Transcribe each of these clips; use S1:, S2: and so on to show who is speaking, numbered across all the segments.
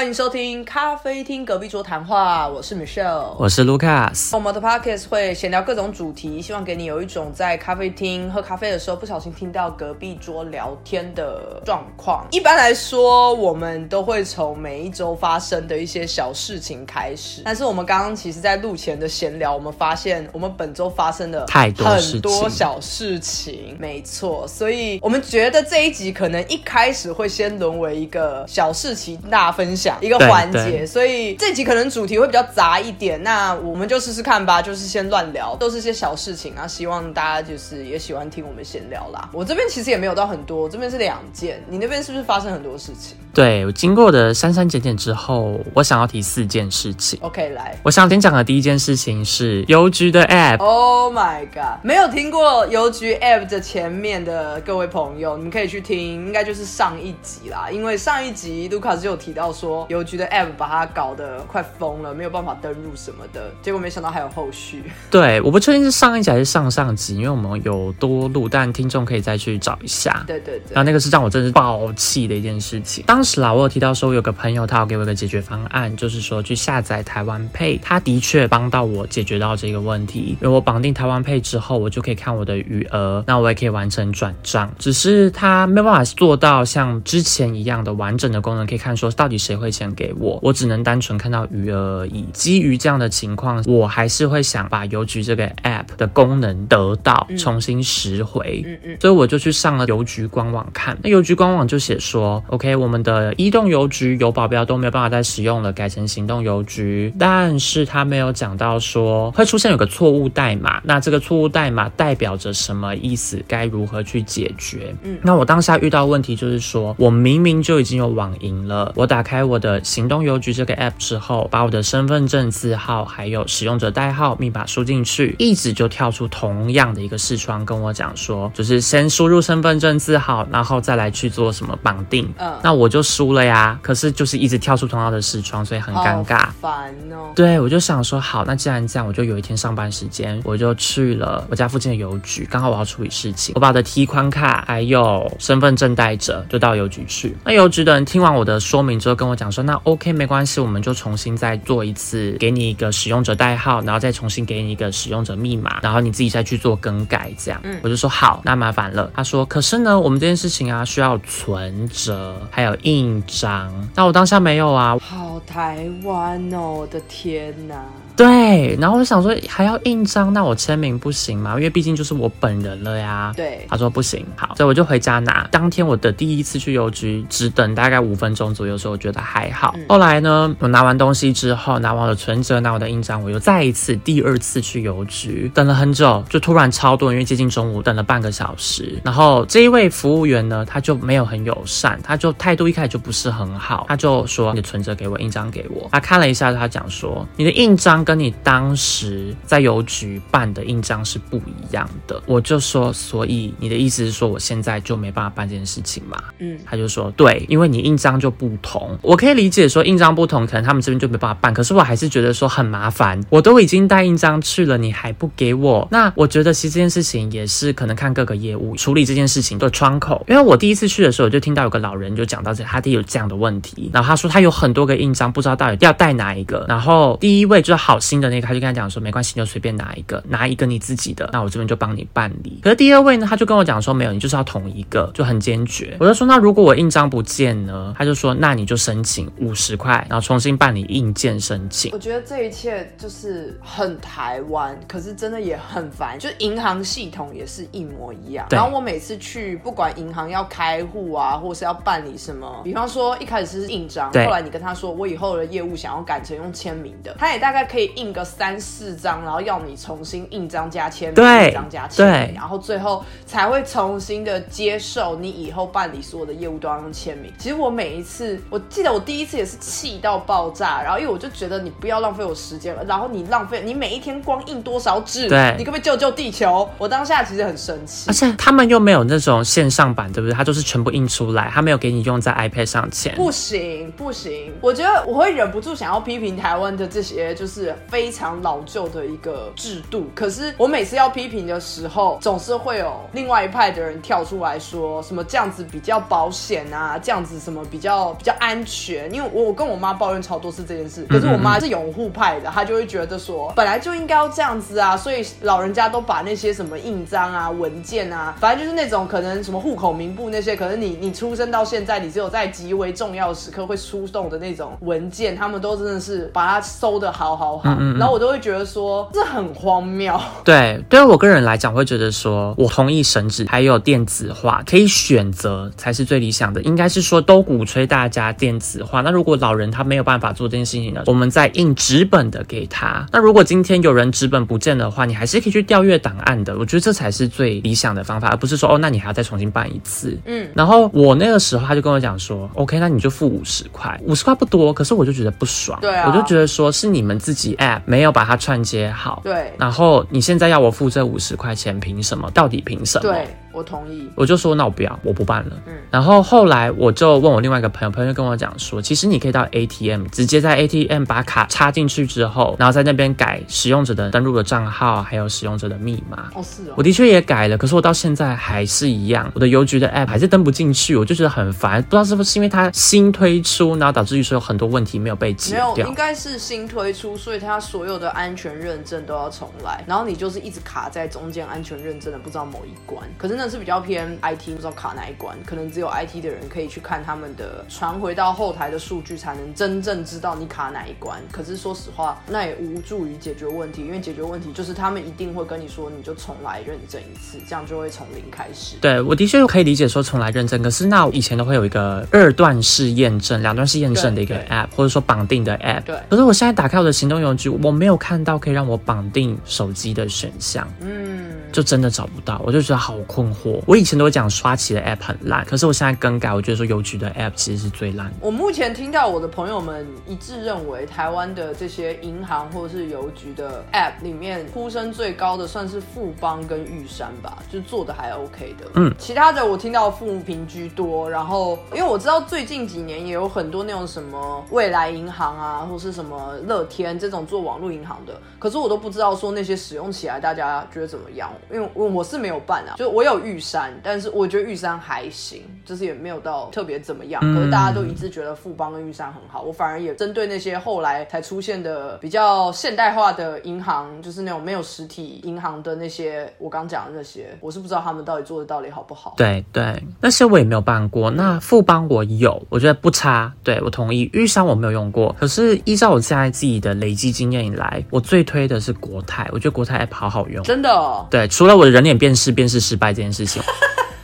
S1: 欢迎收听咖啡厅隔壁桌谈话，我是 Michelle，
S2: 我是 Lucas。
S1: 我们的 Podcast 会闲聊各种主题，希望给你有一种在咖啡厅喝咖啡的时候不小心听到隔壁桌聊天的状况。一般来说，我们都会从每一周发生的一些小事情开始，但是我们刚刚其实在录前的闲聊，我们发现我们本周发生的
S2: 太多
S1: 很多小事情，没错，所以我们觉得这一集可能一开始会先沦为一个小事情大分享。一个环节，所以这集可能主题会比较杂一点，那我们就试试看吧，就是先乱聊，都是些小事情啊，希望大家就是也喜欢听我们闲聊啦。我这边其实也没有到很多，这边是两件，你那边是不是发生很多事情？
S2: 对，我经过的删删减减之后，我想要提四件事情。
S1: OK，来，
S2: 我想先讲的第一件事情是邮局的 App。
S1: Oh my god，没有听过邮局 App 的前面的各位朋友，你们可以去听，应该就是上一集啦，因为上一集卢卡斯有提到说。邮局的 app 把它搞得快疯了，没有办法登录什么的，结果没想到还有后续。
S2: 对，我不确定是上一集还是上上集，因为我们有多录，但听众可以再去找一下。
S1: 对对对。
S2: 然后那个是让我真是爆气的一件事情。当时啦，我有提到说，我有个朋友他要给我一个解决方案，就是说去下载台湾 Pay，他的确帮到我解决到这个问题。因为我绑定台湾 Pay 之后，我就可以看我的余额，那我也可以完成转账。只是他没有办法做到像之前一样的完整的功能，可以看说到底谁。汇钱给我，我只能单纯看到余额而已。基于这样的情况，我还是会想把邮局这个 app 的功能得到重新拾回。嗯嗯，所以我就去上了邮局官网看。那邮局官网就写说，OK，我们的移动邮局有保镖都没有办法再使用了，改成行动邮局。但是他没有讲到说会出现有个错误代码，那这个错误代码代表着什么意思？该如何去解决？嗯，那我当下遇到问题就是说，我明明就已经有网银了，我打开。我的行动邮局这个 app 之后，把我的身份证字号还有使用者代号密码输进去，一直就跳出同样的一个视窗，跟我讲说，就是先输入身份证字号，然后再来去做什么绑定。嗯，那我就输了呀，可是就是一直跳出同样的视窗，所以很尴尬。
S1: 烦哦。
S2: 对，我就想说，好，那既然这样，我就有一天上班时间，我就去了我家附近的邮局，刚好我要处理事情，我把我的提款卡还有身份证带着，就到邮局去。那邮局的人听完我的说明之后，跟我。讲说那 OK 没关系，我们就重新再做一次，给你一个使用者代号，然后再重新给你一个使用者密码，然后你自己再去做更改，这样。嗯，我就说好，那麻烦了。他说，可是呢，我们这件事情啊，需要存折，还有印章。那我当下没有啊。
S1: 好台湾哦，我的天哪！
S2: 对，然后我就想说还要印章，那我签名不行吗？因为毕竟就是我本人了呀。
S1: 对，
S2: 他说不行。好，所以我就回家拿。当天我的第一次去邮局，只等大概五分钟左右，时候我觉得还好。后来呢，我拿完东西之后，拿完了存折，拿我的印章，我又再一次第二次去邮局，等了很久，就突然超多，因为接近中午，等了半个小时。然后这一位服务员呢，他就没有很友善，他就态度一开始就不是很好，他就说你的存折给我，印章给我。他看了一下，他讲说你的印章。跟你当时在邮局办的印章是不一样的，我就说，所以你的意思是说我现在就没办法办这件事情嘛？嗯，他就说对，因为你印章就不同，我可以理解说印章不同，可能他们这边就没办法办，可是我还是觉得说很麻烦，我都已经带印章去了，你还不给我，那我觉得其实这件事情也是可能看各个业务处理这件事情的窗口，因为我第一次去的时候，我就听到有个老人就讲到这，他弟有这样的问题，然后他说他有很多个印章，不知道到底要带哪一个，然后第一位就是好。心的那个，他就跟他讲说，没关系，你就随便拿一个，拿一个你自己的，那我这边就帮你办理。可是第二位呢，他就跟我讲说，没有，你就是要同一个，就很坚决。我就说，那如果我印章不见呢？他就说，那你就申请请五十块，然后重新办理硬件申请。
S1: 我觉得这一切就是很台湾，可是真的也很烦，就银行系统也是一模一样。然后我每次去，不管银行要开户啊，或是要办理什么，比方说一开始是印章，后来你跟他说，我以后的业务想要改成用签名的，他也大概可以。印个三四张，然后要你重新印章加签名，印章加签名，然后最后才会重新的接受你以后办理所有的业务都要用签名。其实我每一次，我记得我第一次也是气到爆炸，然后因为我就觉得你不要浪费我时间了，然后你浪费你每一天光印多少纸，
S2: 对，
S1: 你可不可以救救地球？我当下其实很生气，
S2: 而且他们又没有那种线上版，对不对？他就是全部印出来，他没有给你用在 iPad 上签，
S1: 不行不行，我觉得我会忍不住想要批评台湾的这些就是是非常老旧的一个制度。可是我每次要批评的时候，总是会有另外一派的人跳出来说什么这样子比较保险啊，这样子什么比较比较安全。因为我我跟我妈抱怨超多次这件事，可是我妈是拥护派的，她就会觉得说本来就应该要这样子啊，所以老人家都把那些什么印章啊、文件啊，反正就是那种可能什么户口名簿那些，可能你你出生到现在，你只有在极为重要时刻会出动的那种文件，他们都真的是把它收的好好好，然后我都会觉得说这很荒谬。
S2: 对，对于我个人来讲，会觉得说我同意神纸还有电子化可以选择才是最理想的，应该是说都鼓吹大家电子化。那如果老人他没有办法做这件事情呢，我们再印纸本的给他。那如果今天有人纸本不见的话，你还是可以去调阅档案的。我觉得这才是最理想的方法，而不是说哦，那你还要再重新办一次。嗯，然后我那个时候他就跟我讲说，OK，那你就付五十块，五十块不多，可是我就觉得不爽。
S1: 对啊，
S2: 我就觉得说是你们自己 App 没有把它串接好。
S1: 对，
S2: 然后你现在要我付这五十块钱，凭什么？到底凭什么？
S1: 对。我同意，
S2: 我就说那我不要，我不办了。嗯，然后后来我就问我另外一个朋友，朋友就跟我讲说，其实你可以到 ATM 直接在 ATM 把卡插进去之后，然后在那边改使用者的登录的账号，还有使用者的密码。
S1: 哦，是哦。
S2: 我的确也改了，可是我到现在还是一样，我的邮局的 App 还是登不进去，我就觉得很烦。不知道是不是因为它新推出，然后导致于说有很多问题没有被解掉。
S1: 没有，应该是新推出，所以它所有的安全认证都要重来，然后你就是一直卡在中间安全认证的不知道某一关。可是那是比较偏。IT 不知道卡哪一关，可能只有 IT 的人可以去看他们的传回到后台的数据，才能真正知道你卡哪一关。可是说实话，那也无助于解决问题，因为解决问题就是他们一定会跟你说，你就重来认证一次，这样就会从零开始。
S2: 对我的确可以理解说重来认证，可是那以前都会有一个二段式验证、两段式验证的一个 App，或者说绑定的 App。
S1: 对。
S2: 可是我现在打开我的行动邮局，我没有看到可以让我绑定手机的选项。嗯。就真的找不到，我就觉得好困惑。我以前都会讲刷起的 app 很烂，可是我现在更改，我觉得说邮局的 app 其实是最烂。
S1: 我目前听到我的朋友们一致认为，台湾的这些银行或者是邮局的 app 里面，呼声最高的算是富邦跟玉山吧，就做的还 OK 的。嗯，其他的我听到负评居多。然后，因为我知道最近几年也有很多那种什么未来银行啊，或是什么乐天这种做网络银行的，可是我都不知道说那些使用起来大家觉得怎么样。因为我我是没有办啊，就我有玉山，但是我觉得玉山还行，就是也没有到特别怎么样。可是大家都一致觉得富邦跟玉山很好，我反而也针对那些后来才出现的比较现代化的银行，就是那种没有实体银行的那些，我刚讲的那些，我是不知道他们到底做的到底好不好。
S2: 对对，那些我也没有办过。那富邦我有，我觉得不差，对我同意。玉山我没有用过，可是依照我现在自己的累积经验以来，我最推的是国泰，我觉得国泰 app 好好用，
S1: 真的。
S2: 对。除了我的人脸辨识辨识失败这件事情。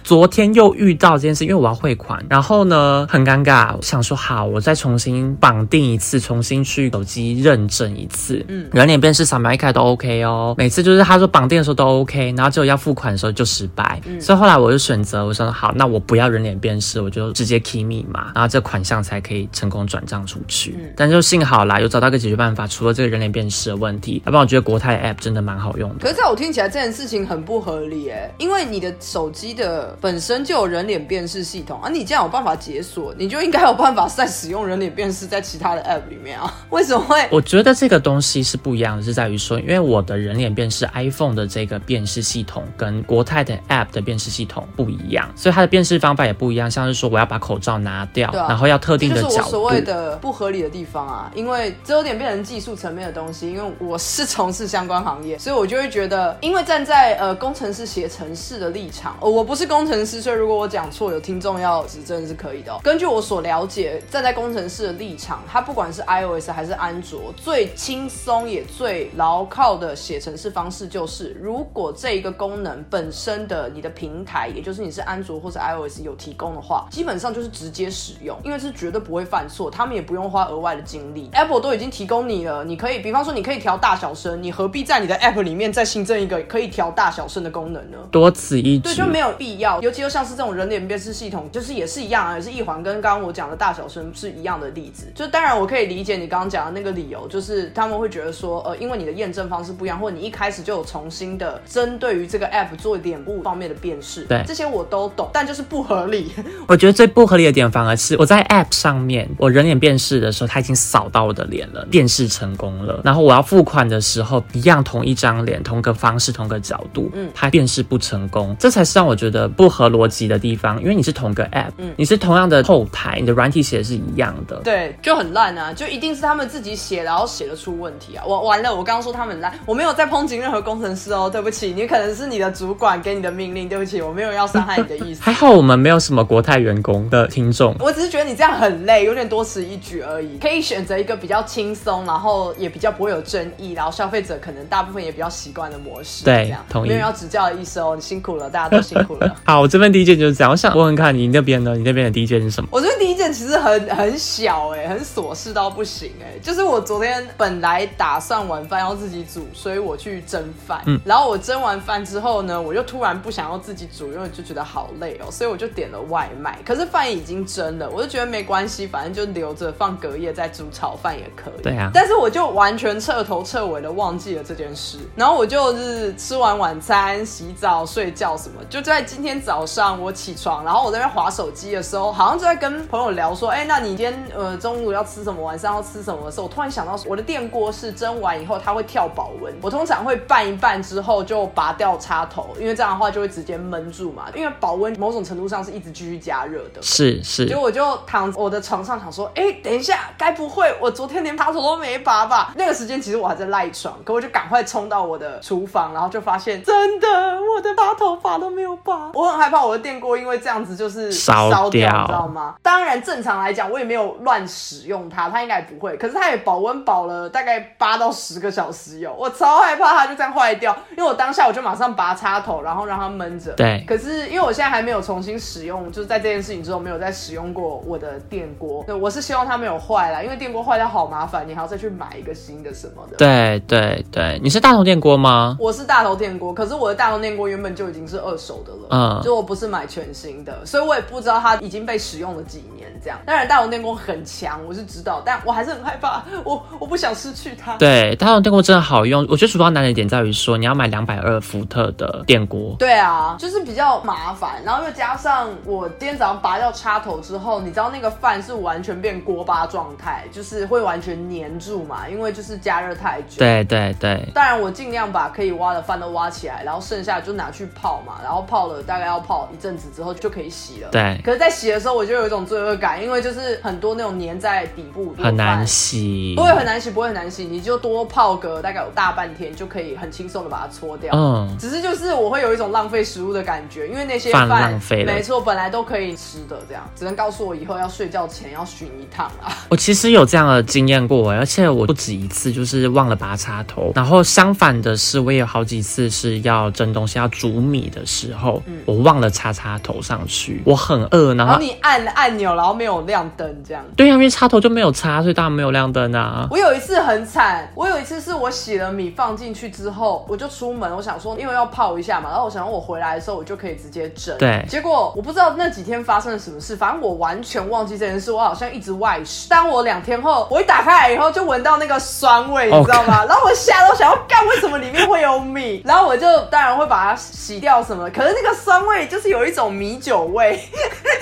S2: 昨天又遇到这件事，因为我要汇款，然后呢很尴尬，我想说好，我再重新绑定一次，重新去手机认证一次，嗯，人脸辨识扫描一开都 OK 哦，每次就是他说绑定的时候都 OK，然后只有要付款的时候就失败，嗯所以后来我就选择我说好，那我不要人脸辨识，我就直接 key 密码，然后这款项才可以成功转账出去。但就幸好啦，有找到个解决办法，除了这个人脸辨识的问题，要不然我觉得国泰 app 真的蛮好用的。
S1: 可是在我听起来这件事情很不合理哎，因为你的手机的。本身就有人脸辨识系统啊，你既然有办法解锁，你就应该有办法再使用人脸辨识在其他的 app 里面啊？为什么会？
S2: 我觉得这个东西是不一样的，是在于说，因为我的人脸辨识 iPhone 的这个辨识系统跟国泰的 app 的辨识系统不一样，所以它的辨识方法也不一样。像是说我要把口罩拿掉，然后要特定的角度，
S1: 所谓的不合理的地方啊。因为这有点变成技术层面的东西，因为我是从事相关行业，所以我就会觉得，因为站在呃工程师写程式的立场，我不是工程师，所以如果我讲错，有听众要指正是可以的。根据我所了解，站在工程师的立场，他不管是 iOS 还是安卓，最轻松也最牢靠的写程式方式，就是如果这一个功能本身的你的平台，也就是你是安卓或者 iOS 有提供的话，基本上就是直接使用，因为是绝对不会犯错，他们也不用花额外的精力。Apple 都已经提供你了，你可以，比方说你可以调大小声，你何必在你的 App 里面再新增一个可以调大小声的功能呢？
S2: 多此一举，
S1: 对，就没有必要。要，尤其又像是这种人脸辨识系统，就是也是一样啊，也是一环，跟刚刚我讲的大小声是一样的例子。就当然我可以理解你刚刚讲的那个理由，就是他们会觉得说，呃，因为你的验证方式不一样，或者你一开始就有重新的针对于这个 app 做脸部方面的辨识，
S2: 对，
S1: 这些我都懂，但就是不合理。
S2: 我觉得最不合理的点反而是我在 app 上面，我人脸辨识的时候，它已经扫到我的脸了，辨识成功了，然后我要付款的时候，一样同一张脸，同个方式，同个角度，嗯，它辨识不成功，这才是让我觉得不合逻辑的地方，因为你是同个 app，嗯，你是同样的后台，你的软体写的是一样的，
S1: 对，就很烂啊，就一定是他们自己写，然后写的出问题啊，我完了，我刚刚说他们烂，我没有在抨击任何工程师哦，对不起，你可能是你的主管给你的命令，对不起，我没有要伤害你的意思，
S2: 还好我们没有什么国泰员工的听众，
S1: 我只是觉得你这样很累，有点多此一举而已，可以选择一个比较轻松，然后也比较不会有争议，然后消费者可能大部分也比较习惯的模式，
S2: 对，同意，
S1: 没有要指教的意思哦，你辛苦了，大家都辛苦了。
S2: 好，我这边第一件就是这样，我想问问看你那边呢？你那边的第一件是什么？
S1: 我这边第一件其实很很小哎，很琐事到不行哎，就是我昨天本来打算晚饭要自己煮，所以我去蒸饭，嗯，然后我蒸完饭之后呢，我就突然不想要自己煮，因为就觉得好累哦，所以我就点了外卖。可是饭已经蒸了，我就觉得没关系，反正就留着放隔夜再煮炒饭也可以。
S2: 对啊，
S1: 但是我就完全彻头彻尾的忘记了这件事，然后我就是吃完晚餐、洗澡、睡觉什么，就在今天早上我起床，然后我在那划手机的时候，好像就在跟朋友聊说，哎，那你今天呃中午要吃什么，晚上要吃什么的时候，我突然想到我的电锅是蒸完以后它会跳保温，我通常会拌一拌之后就拔掉插头，因为这样的话就会直接闷住嘛，因为保温某种程度上是一直继续加热的。
S2: 是是，
S1: 结果我就躺我的床上想说，哎，等一下，该不会我昨天连插头都没拔吧？那个时间其实我还在赖床，可我就赶快冲到我的厨房，然后就发现真的我的拔头发都没有拔，我很害怕我的电锅因为这样子就是
S2: 烧掉，
S1: 你知道吗？当然正常来讲我也没有乱使用它，它应该不会，可是它也保温保了大概八到十个小时有，我超害怕它就这样坏掉，因为我当下我就马上拔插头，然后让它闷着。
S2: 对，
S1: 可是因为我现在还没有重新使用，就是在这件事情之后没有再使用过我的电锅，对，我是希望它没有坏啦，因为电锅坏掉好麻烦，你还要再去买一个新的什么的。
S2: 对对对，你是大头电锅吗？
S1: 我是大头电锅，可是我的大头电锅原本就已经是二手的了，嗯，就我不是买全新的，所以我也不知道它已经被使用了几年这样。当然大龙电锅很强，我是知道，但我还是很害怕，我我不想失去它。
S2: 对，大龙电锅真的好用，我觉得主要难的点在于说你要买两百二伏特的电锅。
S1: 对啊，就是比较麻烦，然后又加上我今天早上拔掉插头之后，你知道那个饭是完全变锅巴状态，就是会完全粘住嘛，因为就是加热太久。
S2: 对对对。
S1: 当然我尽量把可以挖的饭都挖起来，然后剩下就拿去泡嘛，然后泡了大概要泡一阵子之后就可以洗了。
S2: 对。
S1: 可是，在洗的时候我就有一种罪恶感，因为就是很多那种粘在底部，
S2: 很难洗。
S1: 不会很难洗，不会很难洗，你就多泡个大概有大半天就可以很轻松的把它搓掉。嗯。只是就是我会有一种浪费食物的感觉，因为那些饭
S2: 浪费了，
S1: 没错，本来都可以吃的，这样只能告诉我以后要睡觉前要巡一趟啊。
S2: 我其实有这样的经验过，而且我不止一次就是忘了拔插头。然后相反的是，我也有好几次是要蒸东西、要煮米的时候，我忘了插插头上去。我很饿，然后
S1: 你按按钮，然后没有亮灯，这样。
S2: 对呀，因为插头就没有插，所以当然没有亮灯啊。
S1: 我有一次很惨，我有一次是我洗了米放进去之后，我就出门，我想说因为要泡一下嘛，然后我想我回来的时候我就可以直接蒸。
S2: 对。
S1: 结果我不知道那几天发生了什么事，反正我完全忘记这件事，我好像一直外食。当我两天后，我一打开来以后，就闻到那个酸味，你知道吗？然后我吓到想要干，为什么里面会有米？然后我就当然会把它洗掉什么，可是那个酸味就是有一种米酒味，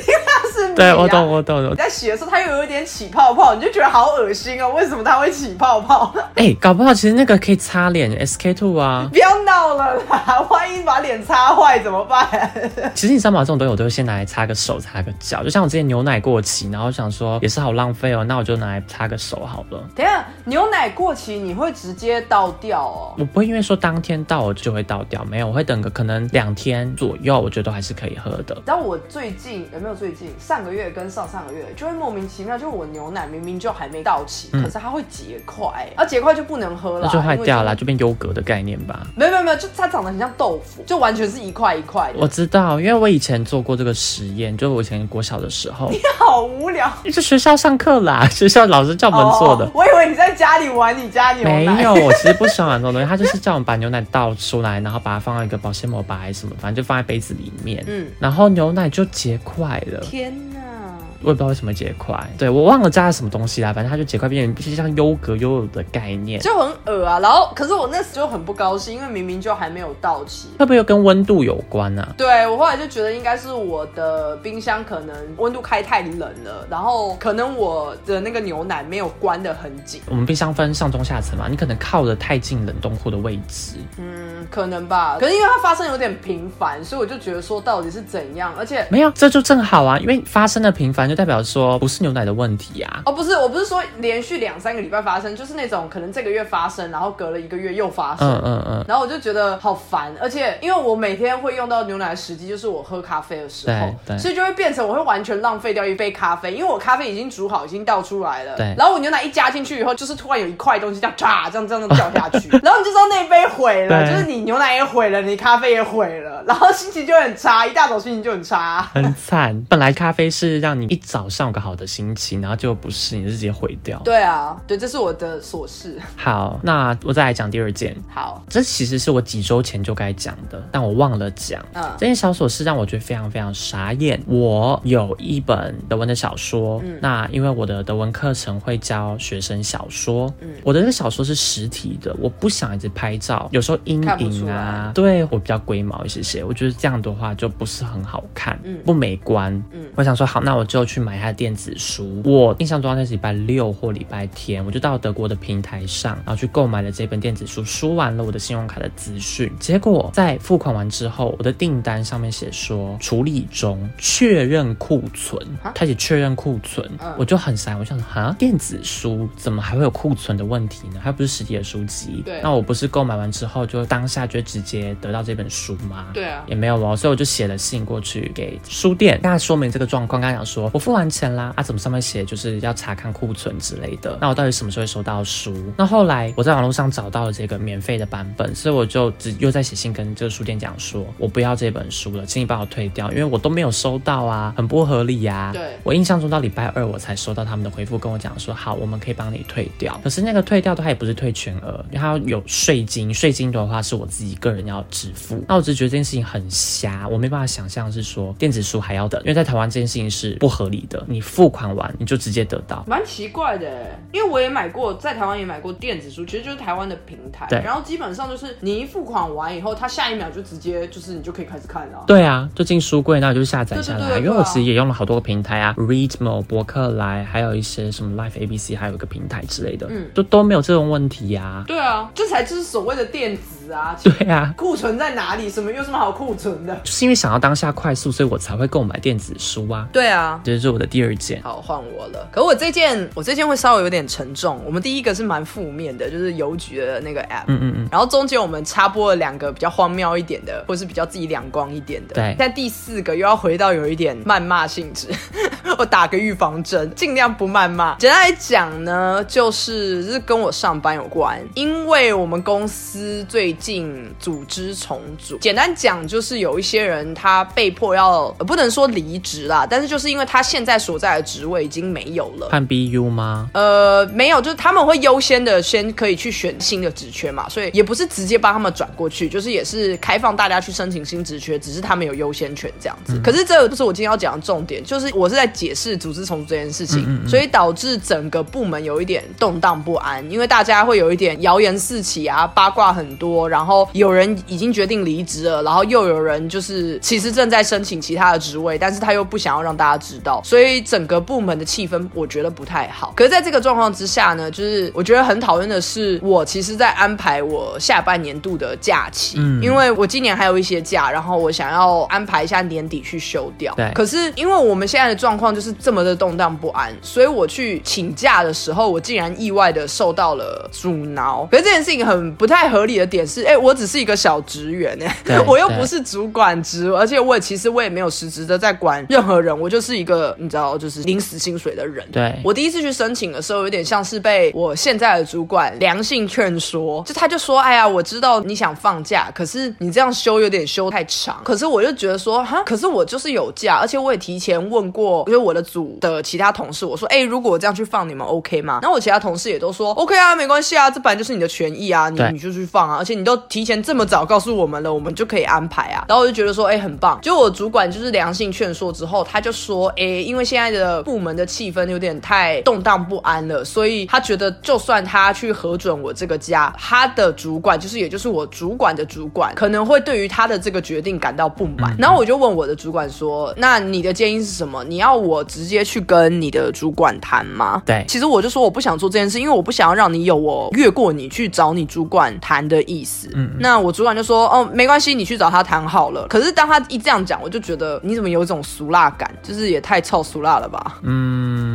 S1: 因为它是米。
S2: 对，我懂，我懂。
S1: 你在洗的时候，它又有一点起泡泡，你就觉得好恶心哦。为什么它会起泡泡？
S2: 哎，搞不好其实那个可以擦脸，SK two 啊。
S1: 不要闹了啦，万一把脸擦坏怎么办？
S2: 其实你三把这种东西，我都会先拿来擦个手、擦个脚。就像我之前牛奶过期，然后想说也是好浪费哦，那我就拿来擦个手好了。
S1: 等下牛奶过期，你会直接倒掉哦？
S2: 我不会因为说当天倒我就会倒掉，没有，我会等个可能两天左右，我觉得还是可以喝的。
S1: 然后我最近有没有最近上个月跟上上个月就会莫名其妙，就是我牛奶明明就还没到期，可是它会结块，而结块就不能喝了，
S2: 那就坏掉了，就变优格的概念吧？
S1: 没有没有有没有，就它长得很像豆腐，就完全是一块一块的。
S2: 我知道，因为我以前做过这个实验，就我以前国小的时候。
S1: 你好无聊，
S2: 是学校上课啦，学校老师叫我们做的。
S1: 我以为你在家里玩你家牛
S2: 奶。没有，我其实不喜欢玩这种东西。他就是叫我们把牛奶倒出来，然后把它放到一个保鲜膜吧还是什么，反正就放在杯子里面。嗯，然后牛奶就结块了。
S1: 天哪！
S2: 我也不知道为什么结块，对我忘了加了什么东西啦，反正它就结块变成，就像优格优的概念，
S1: 就很恶啊。然后，可是我那时就很不高兴，因为明明就还没有到期，
S2: 会不会又跟温度有关呢？
S1: 对我后来就觉得应该是我的冰箱可能温度开太冷了，然后可能我的那个牛奶没有关的很紧。
S2: 我们冰箱分上中下层嘛，你可能靠的太近冷冻库的位置，
S1: 嗯，可能吧。可是因为它发生有点频繁，所以我就觉得说到底是怎样，而且
S2: 没有，这就正好啊，因为发生的频繁就。就代表说不是牛奶的问题呀？
S1: 哦，不是，我不是说连续两三个礼拜发生，就是那种可能这个月发生，然后隔了一个月又发生。嗯嗯嗯。然后我就觉得好烦，而且因为我每天会用到牛奶的时机就是我喝咖啡的时候，对，所以就会变成我会完全浪费掉一杯咖啡，因为我咖啡已经煮好，已经倒出来了。对。然后我牛奶一加进去以后，就是突然有一块东西这样嚓这样这样掉下去，然后你就知道那杯毁了，就是你牛奶也毁了，你咖啡也毁了，然后心情就很差，一大早心情就很差，
S2: 很惨。本来咖啡是让你一早上有个好的。心情，然后就不是，你就直接毁掉。
S1: 对啊，对，这是我的琐事。
S2: 好，那我再来讲第二件。
S1: 好，
S2: 这其实是我几周前就该讲的，但我忘了讲。嗯，这件小琐事让我觉得非常非常傻眼。我有一本德文的小说，那因为我的德文课程会教学生小说，嗯，我的这个小说是实体的，我不想一直拍照，有时候阴影啊，对我比较龟毛一些些，我觉得这样的话就不是很好看，嗯，不美观，嗯，我想说好，那我就去买他的电子。书，我印象中那是礼拜六或礼拜天，我就到德国的平台上，然后去购买了这本电子书，输完了我的信用卡的资讯，结果在付款完之后，我的订单上面写说处理中，确认库存，开始确认库存，我就很傻，我想啊，电子书怎么还会有库存的问题呢？它不是实体的书籍，
S1: 对，
S2: 那我不是购买完之后就当下就直接得到这本书吗？
S1: 对啊，
S2: 也没有哦，所以我就写了信过去给书店，跟他说明这个状况，跟他讲说我付完钱啦，啊。怎么上面写就是要查看库存之类的？那我到底什么时候会收到书？那后来我在网络上找到了这个免费的版本，所以我就只又在写信跟这个书店讲说，我不要这本书了，请你帮我退掉，因为我都没有收到啊，很不合理呀。
S1: 对，
S2: 我印象中到礼拜二我才收到他们的回复，跟我讲说好，我们可以帮你退掉。可是那个退掉的话也不是退全额，因为它有税金，税金的话是我自己个人要支付。那我只是觉得这件事情很瞎，我没办法想象是说电子书还要等，因为在台湾这件事情是不合理的，你付。款完你就直接得到，
S1: 蛮奇怪的，因为我也买过，在台湾也买过电子书，其实就是台湾的平台，对，然后基本上就是你一付款完以后，它下一秒就直接就是你就可以开始看了，
S2: 对啊，就进书柜，那就下载下来。因为我其实也用了好多个平台啊，Readmo、博客来，还有一些什么 Life ABC，还有一个平台之类的，嗯，都都没有这种问题呀。
S1: 对啊，这才就是所谓的电子啊，
S2: 对啊，
S1: 库存在哪里？什么有什么好库存的？
S2: 就是因为想要当下快速，所以我才会购买电子书啊。
S1: 对啊，
S2: 这是我的第二件。
S1: 好，换我了。可我这件，我这件会稍微有点沉重。我们第一个是蛮负面的，就是邮局的那个 app。嗯嗯嗯。然后中间我们插播了两个比较荒谬一点的，或是比较自己两光一点的。
S2: 对。
S1: 但第四个又要回到有一点谩骂性质，我打个预防针，尽量不谩骂。简单来讲呢，就是是跟我上班有关，因为我们公司最近组织重组。简单讲就是有一些人他被迫要，不能说离职啦，但是就是因为他现在所在的职位已经没。有了
S2: 看 BU 吗？
S1: 呃，没有，就是他们会优先的先可以去选新的职缺嘛，所以也不是直接帮他们转过去，就是也是开放大家去申请新职缺，只是他们有优先权这样子。可是这个不是我今天要讲的重点，就是我是在解释组织重组这件事情，所以导致整个部门有一点动荡不安，因为大家会有一点谣言四起啊，八卦很多，然后有人已经决定离职了，然后又有人就是其实正在申请其他的职位，但是他又不想要让大家知道，所以整个部门的气氛。我觉得不太好。可是，在这个状况之下呢，就是我觉得很讨厌的是，我其实在安排我下半年度的假期，嗯，因为我今年还有一些假，然后我想要安排一下年底去休掉。
S2: 对。
S1: 可是，因为我们现在的状况就是这么的动荡不安，所以我去请假的时候，我竟然意外的受到了阻挠。可是这件事情很不太合理的点是，哎，我只是一个小职员，哎，我又不是主管职，而且我也其实我也没有实质的在管任何人，我就是一个个你知道就是临死薪水的人。
S2: 对
S1: 我第一次去申请的时候，有点像是被我现在的主管良性劝说，就他就说：“哎呀，我知道你想放假，可是你这样休有点休太长。”可是我就觉得说：“哈，可是我就是有假，而且我也提前问过，因为我的组的其他同事，我说：‘哎，如果我这样去放，你们 OK 吗？’然后我其他同事也都说：‘OK 啊，没关系啊，这本来就是你的权益啊，你你就去放啊，而且你都提前这么早告诉我们了，我们就可以安排啊。’然后我就觉得说：‘哎，很棒。’就我主管就是良性劝说之后，他就说：‘哎，因为现在的部门的气氛有点太动荡不安了，所以他觉得就算他去核准我这个家，他的主管就是也就是我主管的主管，可能会对于他的这个决定感到不满。然后我就问我的主管说：‘那你的建议是什么？你要我直接去跟你的主管谈吗？’
S2: 对，
S1: 其实我就说我不想做这件事，因为我不想要让你有我越过你去找你主管谈的意思。嗯，那我主管就说：‘哦，没关系，你去找他谈好了。’可是当他一这样讲，我就觉得你怎么有一种俗辣感，就是也太太臭俗辣了吧？
S2: 嗯，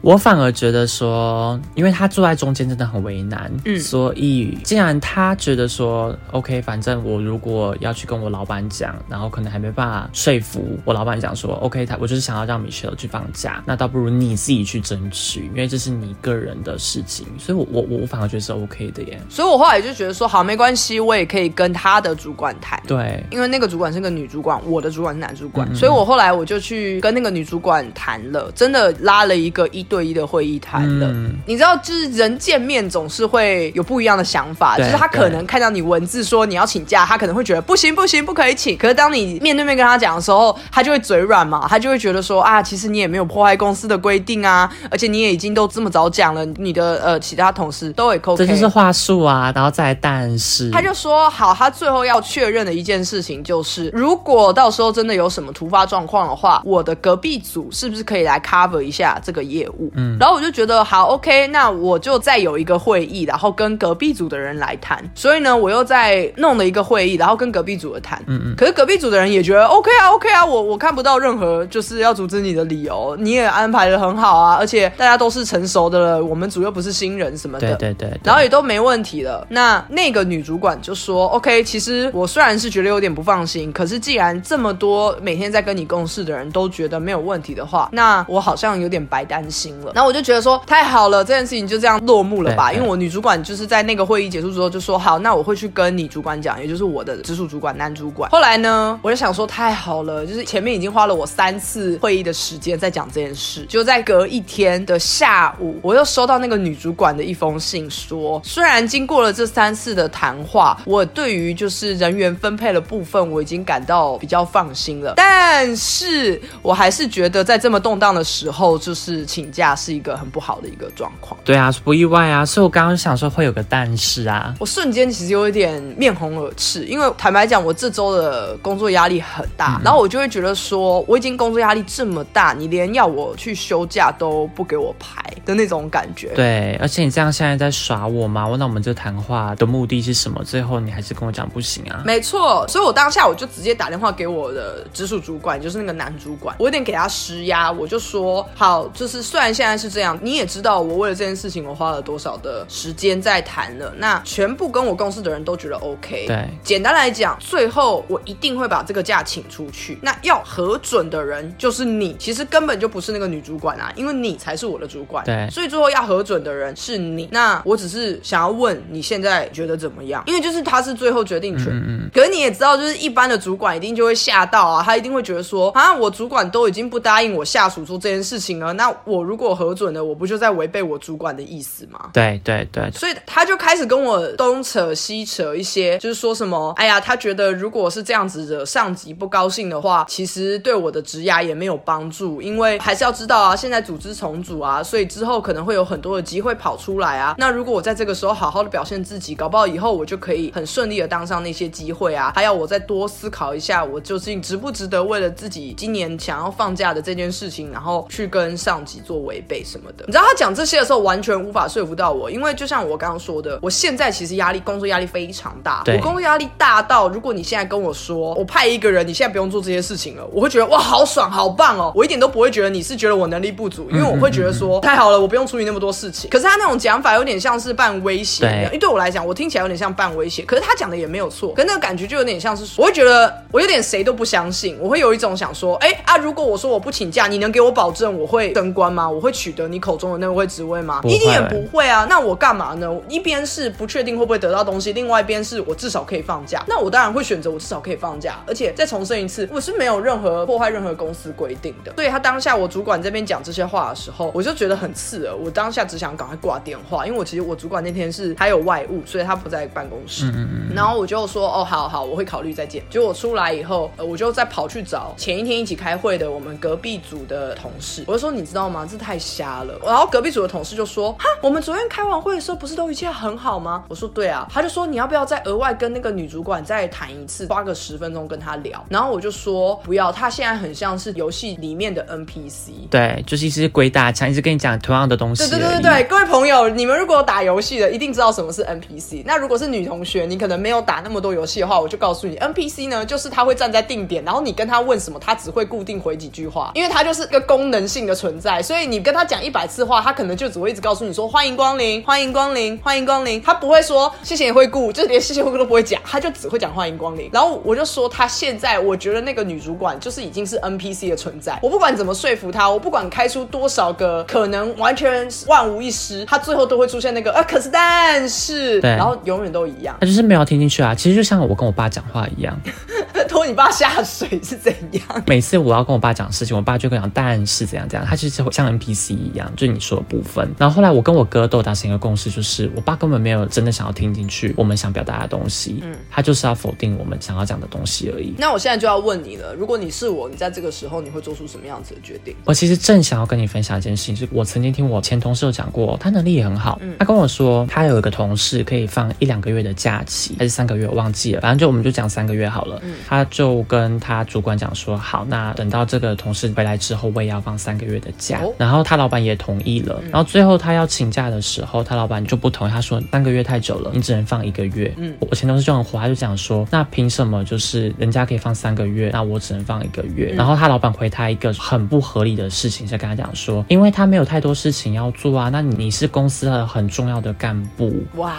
S2: 我反而觉得说，因为他坐在中间真的很为难，嗯，所以既然他觉得说，OK，反正我如果要去跟我老板讲，然后可能还没办法说服我老板讲说，OK，他我就是想要让 Michelle 去放假，那倒不如你自己去争取，因为这是你个人的事情，所以我我我反而觉得是 OK 的耶。
S1: 所以我后来就觉得说，好，没关系，我也可以跟他的主管谈，
S2: 对，
S1: 因为那个主管是个女主管，我的主管是男主管，所以我后来我就去跟那个女主管谈了，真的拉了一个一对一的会议谈了。你知道，就是人见面总是会有不一样的想法，就是他可能看到你文字说你要请假，他可能会觉得不行不行不可以请。可是当你面对面跟他讲的时候，他就会嘴软嘛，他就会觉得说啊，其实你也没有破坏公司的规定啊，而且你也已经都这么早讲了，你的呃其他同事都会 OK。
S2: 这就是话术啊，然后再但是
S1: 他就说好，他最后要确认的一件事情就是，如果到时候真的有什么突发状况的话，我的隔壁组是不是可以来 cover 一下这个业务？嗯，然后我就觉得好 OK，那我就再有一个会议，然后跟隔壁组的人来谈。所以呢，我又再弄了一个会议，然后跟隔壁组的谈。嗯嗯。可是隔壁组的人也觉得 OK 啊，OK 啊，我我看不到任何就是要阻止你的理由，你也安排的很好啊，而且大家都是成熟的了，我们组又不是新人什么的，
S2: 对对对，
S1: 然后也都没问题了。那那个女主管就说 OK，其实我虽然是觉得有点不放心，可是既然这么多每天在跟你共事的人都觉得没有问题的话，那我好像有点白担心了。然后我就觉得说太好了，这件事情就这样落幕了吧？因为我女主管就是在那个会议结束之后就说好，那我会去跟你主管讲，也就是我的直属主管男主管。后来呢，我就想说太好了，就是前面已经花了我三次会议的时间在讲这件事，就在隔一天的下午，我又收到那个女主管的一封信，说虽然经过了这三次的谈话，我对于就是人员分配的部分我已经感到比较放心了，但是我还是觉得在这么动荡的时候，就是请假是一个很不好的一个状况。
S2: 对啊，不意外啊，所以我刚刚想说会有个但是啊，
S1: 我瞬间其实有一点面红耳赤，因为坦白讲，我这周的工作压力很大，然后我就会觉得说，我已经工作压力这么大，你连要我去休假都不给我排的那种感觉。
S2: 对，而且你这样现在在耍我吗？那我们这谈话的目的是什么？最后你还是跟我讲不行啊？
S1: 没错，所以我当下我就直接打电话给我的直属主管，就是那个男主管，我有点给他施压，我就说好，就是虽然现在是这样，你也知道我为了这件事情我花了多少的时间在谈了，那全部跟我公司的人都觉得 OK。
S2: 对，
S1: 简单来讲，最后我一定会把这个假请出去。那要核准的人就是你，其实根本就不是那个女主管啊，因为你才是我的主管。
S2: 对，
S1: 所以最后要核准的人是你。那我只是想要问你现在觉得怎么样？因为就是他是最后决定权。嗯嗯。可是你也知道，就是一般的主管一定就会吓到啊，他一定会觉得说啊，我主管都已经不答应我下属做这件事情了，那我如果核准了，我不就在违背我主管的意思吗？
S2: 对对对。
S1: 所以他就开始跟我东扯西扯一些，就是说什么，哎呀，他觉得如果是这样子惹上级不高兴的话，其实对我的职涯也没有帮助，因为还是要知道啊，现在组织重组啊，所以之后可能会有很多的机会跑出来啊。那如果我在这个时候好好的表现自己，搞不好以后我就可以很顺利的当上那些机会啊。还要我再多思考一下，我究竟值不值得为了自己今年想要放假的这件事情，然后去跟上级做违背什么的。你知道他讲这些的时候，完全无法说服到我，因为就像我刚刚说的，我现在其实压力工作压力非常大，我工作压力大到如果你现在跟我说我派一个人，你现在不用做这些事情了，我会觉得哇好爽好棒哦，我一点都不会觉得你是觉得我能力不足，因为我会觉得说 太好了，我不用处理那么多事情。可是他那种讲法有点像是半威胁，因为对我来讲，我听起来有点像半威胁，可是他讲的也没有错，可那个感觉就有点像是，我会觉得我有点谁都不相信，我会有一种想说，哎啊，如果我说我不请假，你能给我保证我会升官吗？我会取得你口中的那个会职位吗？一定也不会啊，那我干嘛呢？一边是不确定会不会得到东西，另外一边是我至少可以放假，那我当然会选择我至少可以放假，而且再重申一次，我是没有任何破坏任何公司规定的。所以他当下我主管这边讲这些话的时候，我就觉得很刺耳，我当下只想赶快挂电话，因为我其实我主管那天是他有外务，所以他不在办公室。嗯嗯然后我就说哦，好好，我会考虑再见。结果出来以后，呃，我就再跑去找前一天一起开会的我们隔壁组的同事，我就说你知道吗？这太瞎了。然后隔壁组的同事就说哈，我们昨天开完会的时候不是都一切很好吗？我说对啊。他就说你要不要再额外跟那个女主管再谈一次，花个十分钟跟她聊。然后我就说不要，她现在很像是游戏里面的 NPC。
S2: 对，就是一直鬼打墙，一直跟你讲同样的东西。
S1: 对对对对对，各位朋友，你们如果打游戏的，一定知道什么是 NPC。那如果是女同学，你可能没有打那么多游戏的话，我就告诉你，NPC 呢，就是他会站在定点，然后你跟他问什么，他只会固定回几句话，因为他就是一个功能性的存在。所以你跟他讲一百次话，他可能就只会一直告诉你说欢迎光临，欢迎光临，欢迎光临。他不会说谢谢你会顾，就连谢谢惠顾都不会讲，他就只会讲欢迎光临。然后我就说他现在，我觉得那个女主管就是已经是 NPC 的存在。我不管怎么说服他，我不管开出多少个可能完全万无一失，他最后都会出现那个啊，可是但是，
S2: 对，
S1: 然后永远都一样。
S2: 他就是没有听进去啊。其实就像我跟我爸讲话一样，
S1: 拖你爸下水是怎样？
S2: 每次我要跟我爸讲事情，我爸就跟我讲但是怎样怎样。他其实像 NPC 一样，就是你说的部分。然后后来我跟我哥都达成一个共识，就是我爸根本没有真的想要听进去我们想表达的东西，嗯，他就是要否定我们想要讲的东西而已。
S1: 那我现在就要问你了，如果你是我，你在这个时候你会做出什么样子的决定？
S2: 我其实正想要跟你分享一件事情，是我曾经听我前同事有讲过，他能力也很好，嗯他跟我说他有一个同事可以放一两个月的假期，还是三个月，我忘记了，反正就我们就讲三个月好了。嗯他就跟他主管讲说，好，那等到这个同事回来之后，我也要放三个月的假。然后他老板也同意了。然后最后他要请假的时候，他老板就不同意，他说三个月太久了，你只能放一个月。嗯，我前同事就很火，他就讲说，那凭什么就是人家可以放三个月，那我只能放一个月？然后他老板回他一个很不合理的事情，是跟他讲说，因为他没有太多事情要做啊，那你是公司的很重要的干部。哇。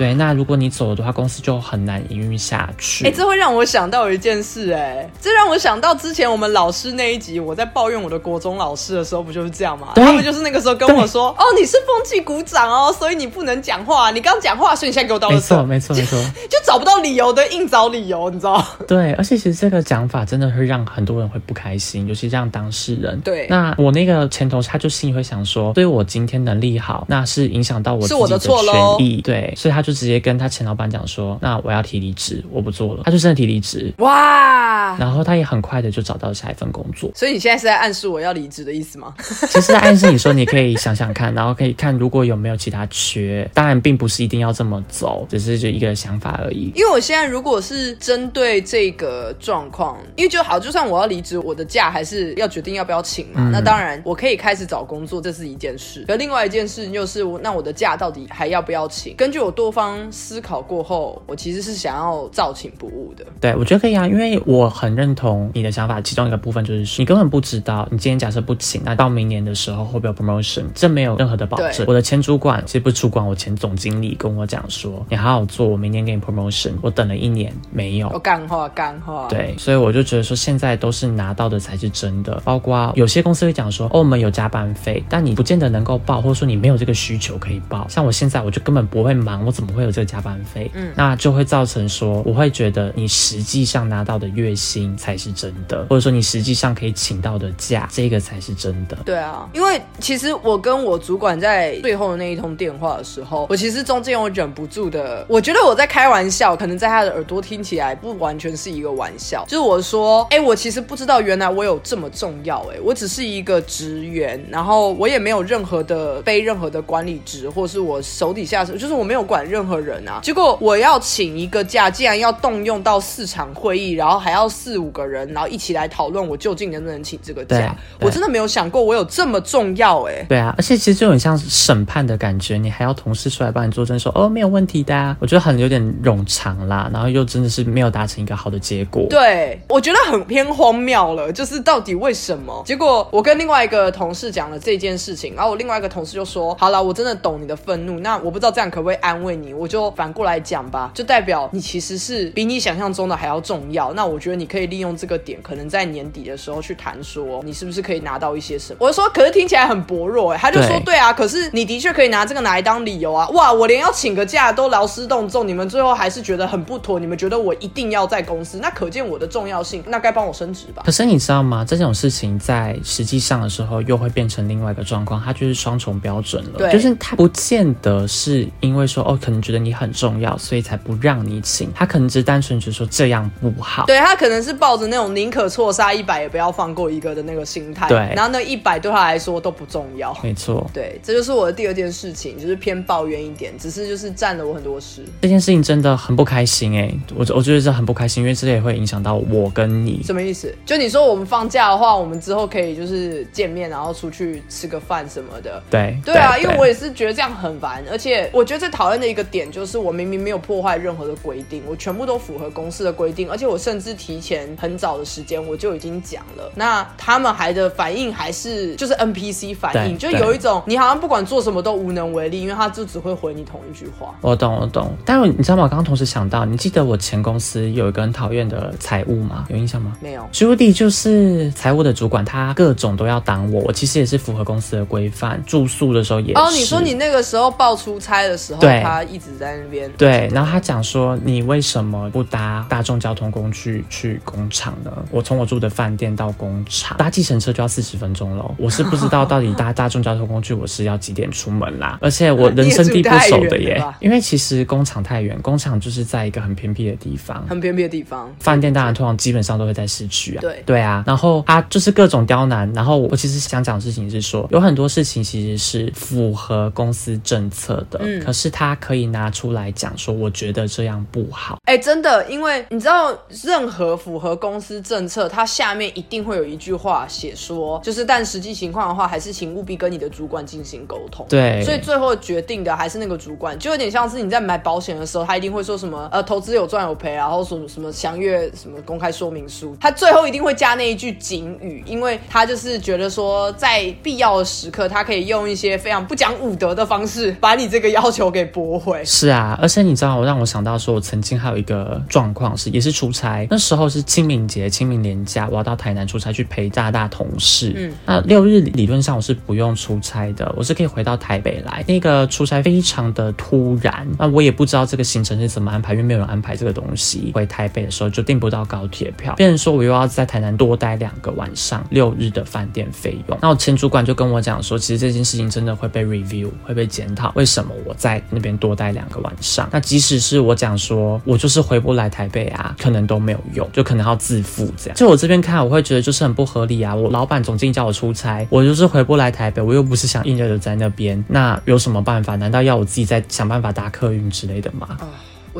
S2: 对，那如果你走了的话，公司就很难营运下去。
S1: 哎，这会让我想到一件事，哎，这让我想到之前我们老师那一集，我在抱怨我的国中老师的时候，不就是这样吗？他们就是那个时候跟我说，哦，你是风气鼓掌哦，所以你不能讲话，你刚讲话，所以你现在给我道
S2: 歉。没错，没错，没错，
S1: 就 找不到理由的硬找理由，你知道？
S2: 对，而且其实这个讲法真的会让很多人会不开心，尤其让当事人。
S1: 对，
S2: 那我那个前头他就心里会想说，所以我今天能力好，那是影响到我自己的权益，对，所以他就直接跟他前。老板讲说：“那我要提离职，我不做了。”他就真的提离职哇！然后他也很快的就找到下一份工作。
S1: 所以你现在是在暗示我要离职的意思吗？
S2: 其实暗示你说你可以想想看，然后可以看如果有没有其他缺。当然，并不是一定要这么走，只是就一个想法而已。
S1: 因为我现在如果是针对这个状况，因为就好，就算我要离职，我的假还是要决定要不要请嘛。那当然，我可以开始找工作，这是一件事。而另外一件事就是，那我的假到底还要不要请？根据我多方思考。过后，我其实是想要照请不误的。
S2: 对，我觉得可以啊，因为我很认同你的想法。其中一个部分就是，你根本不知道，你今天假设不请，那到明年的时候会不会有 promotion？这没有任何的保证。我的前主管其实不是主管，我前总经理跟我讲说，你好好做，我明年给你 promotion。我等了一年没有。
S1: 我干话，干话。
S2: 对，所以我就觉得说，现在都是拿到的才是真的。包括有些公司会讲说，哦，我们有加班费，但你不见得能够报，或者说你没有这个需求可以报。像我现在，我就根本不会忙，我怎么会有这个加班费？嗯，那就会造成说，我会觉得你实际上拿到的月薪才是真的，或者说你实际上可以请到的假，这个才是真的。
S1: 对啊，因为其实我跟我主管在最后的那一通电话的时候，我其实中间我忍不住的，我觉得我在开玩笑，可能在他的耳朵听起来不完全是一个玩笑，就是我说，哎，我其实不知道原来我有这么重要，哎，我只是一个职员，然后我也没有任何的背任何的管理职，或是我手底下就是我没有管。任何人啊。结果我要请一个假，竟然要动用到四场会议，然后还要四五个人，然后一起来讨论我究竟能不能请这个假。我真的没有想过我有这么重要哎。
S2: 对啊，而且其实就很像审判的感觉，你还要同事出来帮你作证，说哦没有问题的。啊。我觉得很有点冗长啦，然后又真的是没有达成一个好的结果。
S1: 对，我觉得很偏荒谬了，就是到底为什么？结果我跟另外一个同事讲了这件事情，然后我另外一个同事就说：“好了，我真的懂你的愤怒，那我不知道这样可不可以安慰你，我就反过来讲吧，就代表你其实是比你想象中的还要重要。那我觉得你可以利用这个点，可能在年底的时候去谈说，你是不是可以拿到一些什么？”我就说：“可是听起来很薄弱。”哎，他就说：“对啊，可是你的确可以拿这个拿来当理由啊！哇，我连要请个假都劳师动众，你们最后还是觉得很不妥，你们觉得我一定要在公司，那可见我的重要性，那该帮我升职吧？
S2: 可是你知道吗？这种事情在实际上的时候，又会变成另外一个状况，它就是双重标准了。
S1: 对，
S2: 就是他不见得是因为说哦，可能觉得你很重要，所以才不让你请。他可能只是单纯只是说这样不好。
S1: 对他可能是抱着那种宁可错杀一百，也不要放过一个的那个心态。
S2: 对，
S1: 然后那一百对他来说都不重要。
S2: 没错。
S1: 对，这就是我的第二件事情，就是偏抱怨一点，只是就是占了我很多事。
S2: 这件事情真的很不开心哎，我我觉得这很不开心，因为这也会影响到我跟你。
S1: 什么意思？就你说我们放假的话，我们之后可以就是见面，然后出去吃个饭什么的。
S2: 对
S1: 对啊，因为我也是觉得这样很烦，而且我觉得最讨厌的一个点就是我明明没有破坏任何的规定，我全部都符合公司的规定，而且我甚至提前很早的时间我就已经讲了，那他们还的反应还是就是 NPC 反应，就有一种你好像不管做什么都无能为力，因为他就只会回你同一句话。
S2: 我懂我懂，但是你知道吗？我刚刚同时想到，你记得我前公司有一个很讨厌的财务吗？有印象吗？
S1: 没有。
S2: 朱迪就是财务的主管，他各种都要挡我。我其实也是符合公司的规范，住宿的时候也是。
S1: 哦，你说你那个时候报出差的时候，他一直在那边。
S2: 对，然后他讲说，你为什么不搭大众交通工具去工厂呢？我从我住的饭店到工厂搭计程车就要四十分钟了。我是不知道到底搭大众交通工具我是要几点出门啦。而且我人生地不熟的耶，因为其实工厂太远，工厂就是在一个很偏僻的地方，
S1: 很偏僻的地方。
S2: 饭店当然通常基本上都会在市区啊。
S1: 对
S2: 对啊，然后他就是各种刁难。然后我其实想讲的事情是说，有很多事情其实是符合公司政策的，嗯，可是他可以拿出来讲说，我觉得这样不好。
S1: 哎，真的，因为你知道，任何符合公司政策，它下面一定会有一句话写说，就是但实际情况的话，还是请务必跟你的主管进行沟通。
S2: 对，
S1: 所以最后决定的还是那个主管，就有点像是你在买保险的时候，他一定会说什么呃，投资有赚有赔，然后什么什么详阅什么公开说明书，他最后一定会加那一句警语，因为他就是觉得说，在必要的时刻，他可以用一些非常不讲武德的方式，把你这个要求给驳回。
S2: 是啊，而且你知道，我让我想到说，我曾经还有一个状况是，也是出差，那时候是清明节、清明年假，我要到台南出差去陪大大同事。嗯，那六日理论上我是不用出差的，我是可以回到台北来。那个出差非常的突然，那我也不知道这个行程是怎么安排，因为没有人安排这个东西。回台北的时候就订不到高铁票，别人说我又要在台南多待两个晚上，六日的饭店费用。那我前主管就跟我讲说，其实这件事情真的会被 review，会被检讨，为什么我在那边多多待两个晚上？那即使是我讲说我就是回不来台北啊，可能都没有用，就可能要自付这样。就我这边看，我会觉得就是很不合理啊。我老板总经理叫我出差，我就是回不来台北，我又不是想硬着的在那边，那有什么办法？难道要我自己再想办法搭客运之类的吗？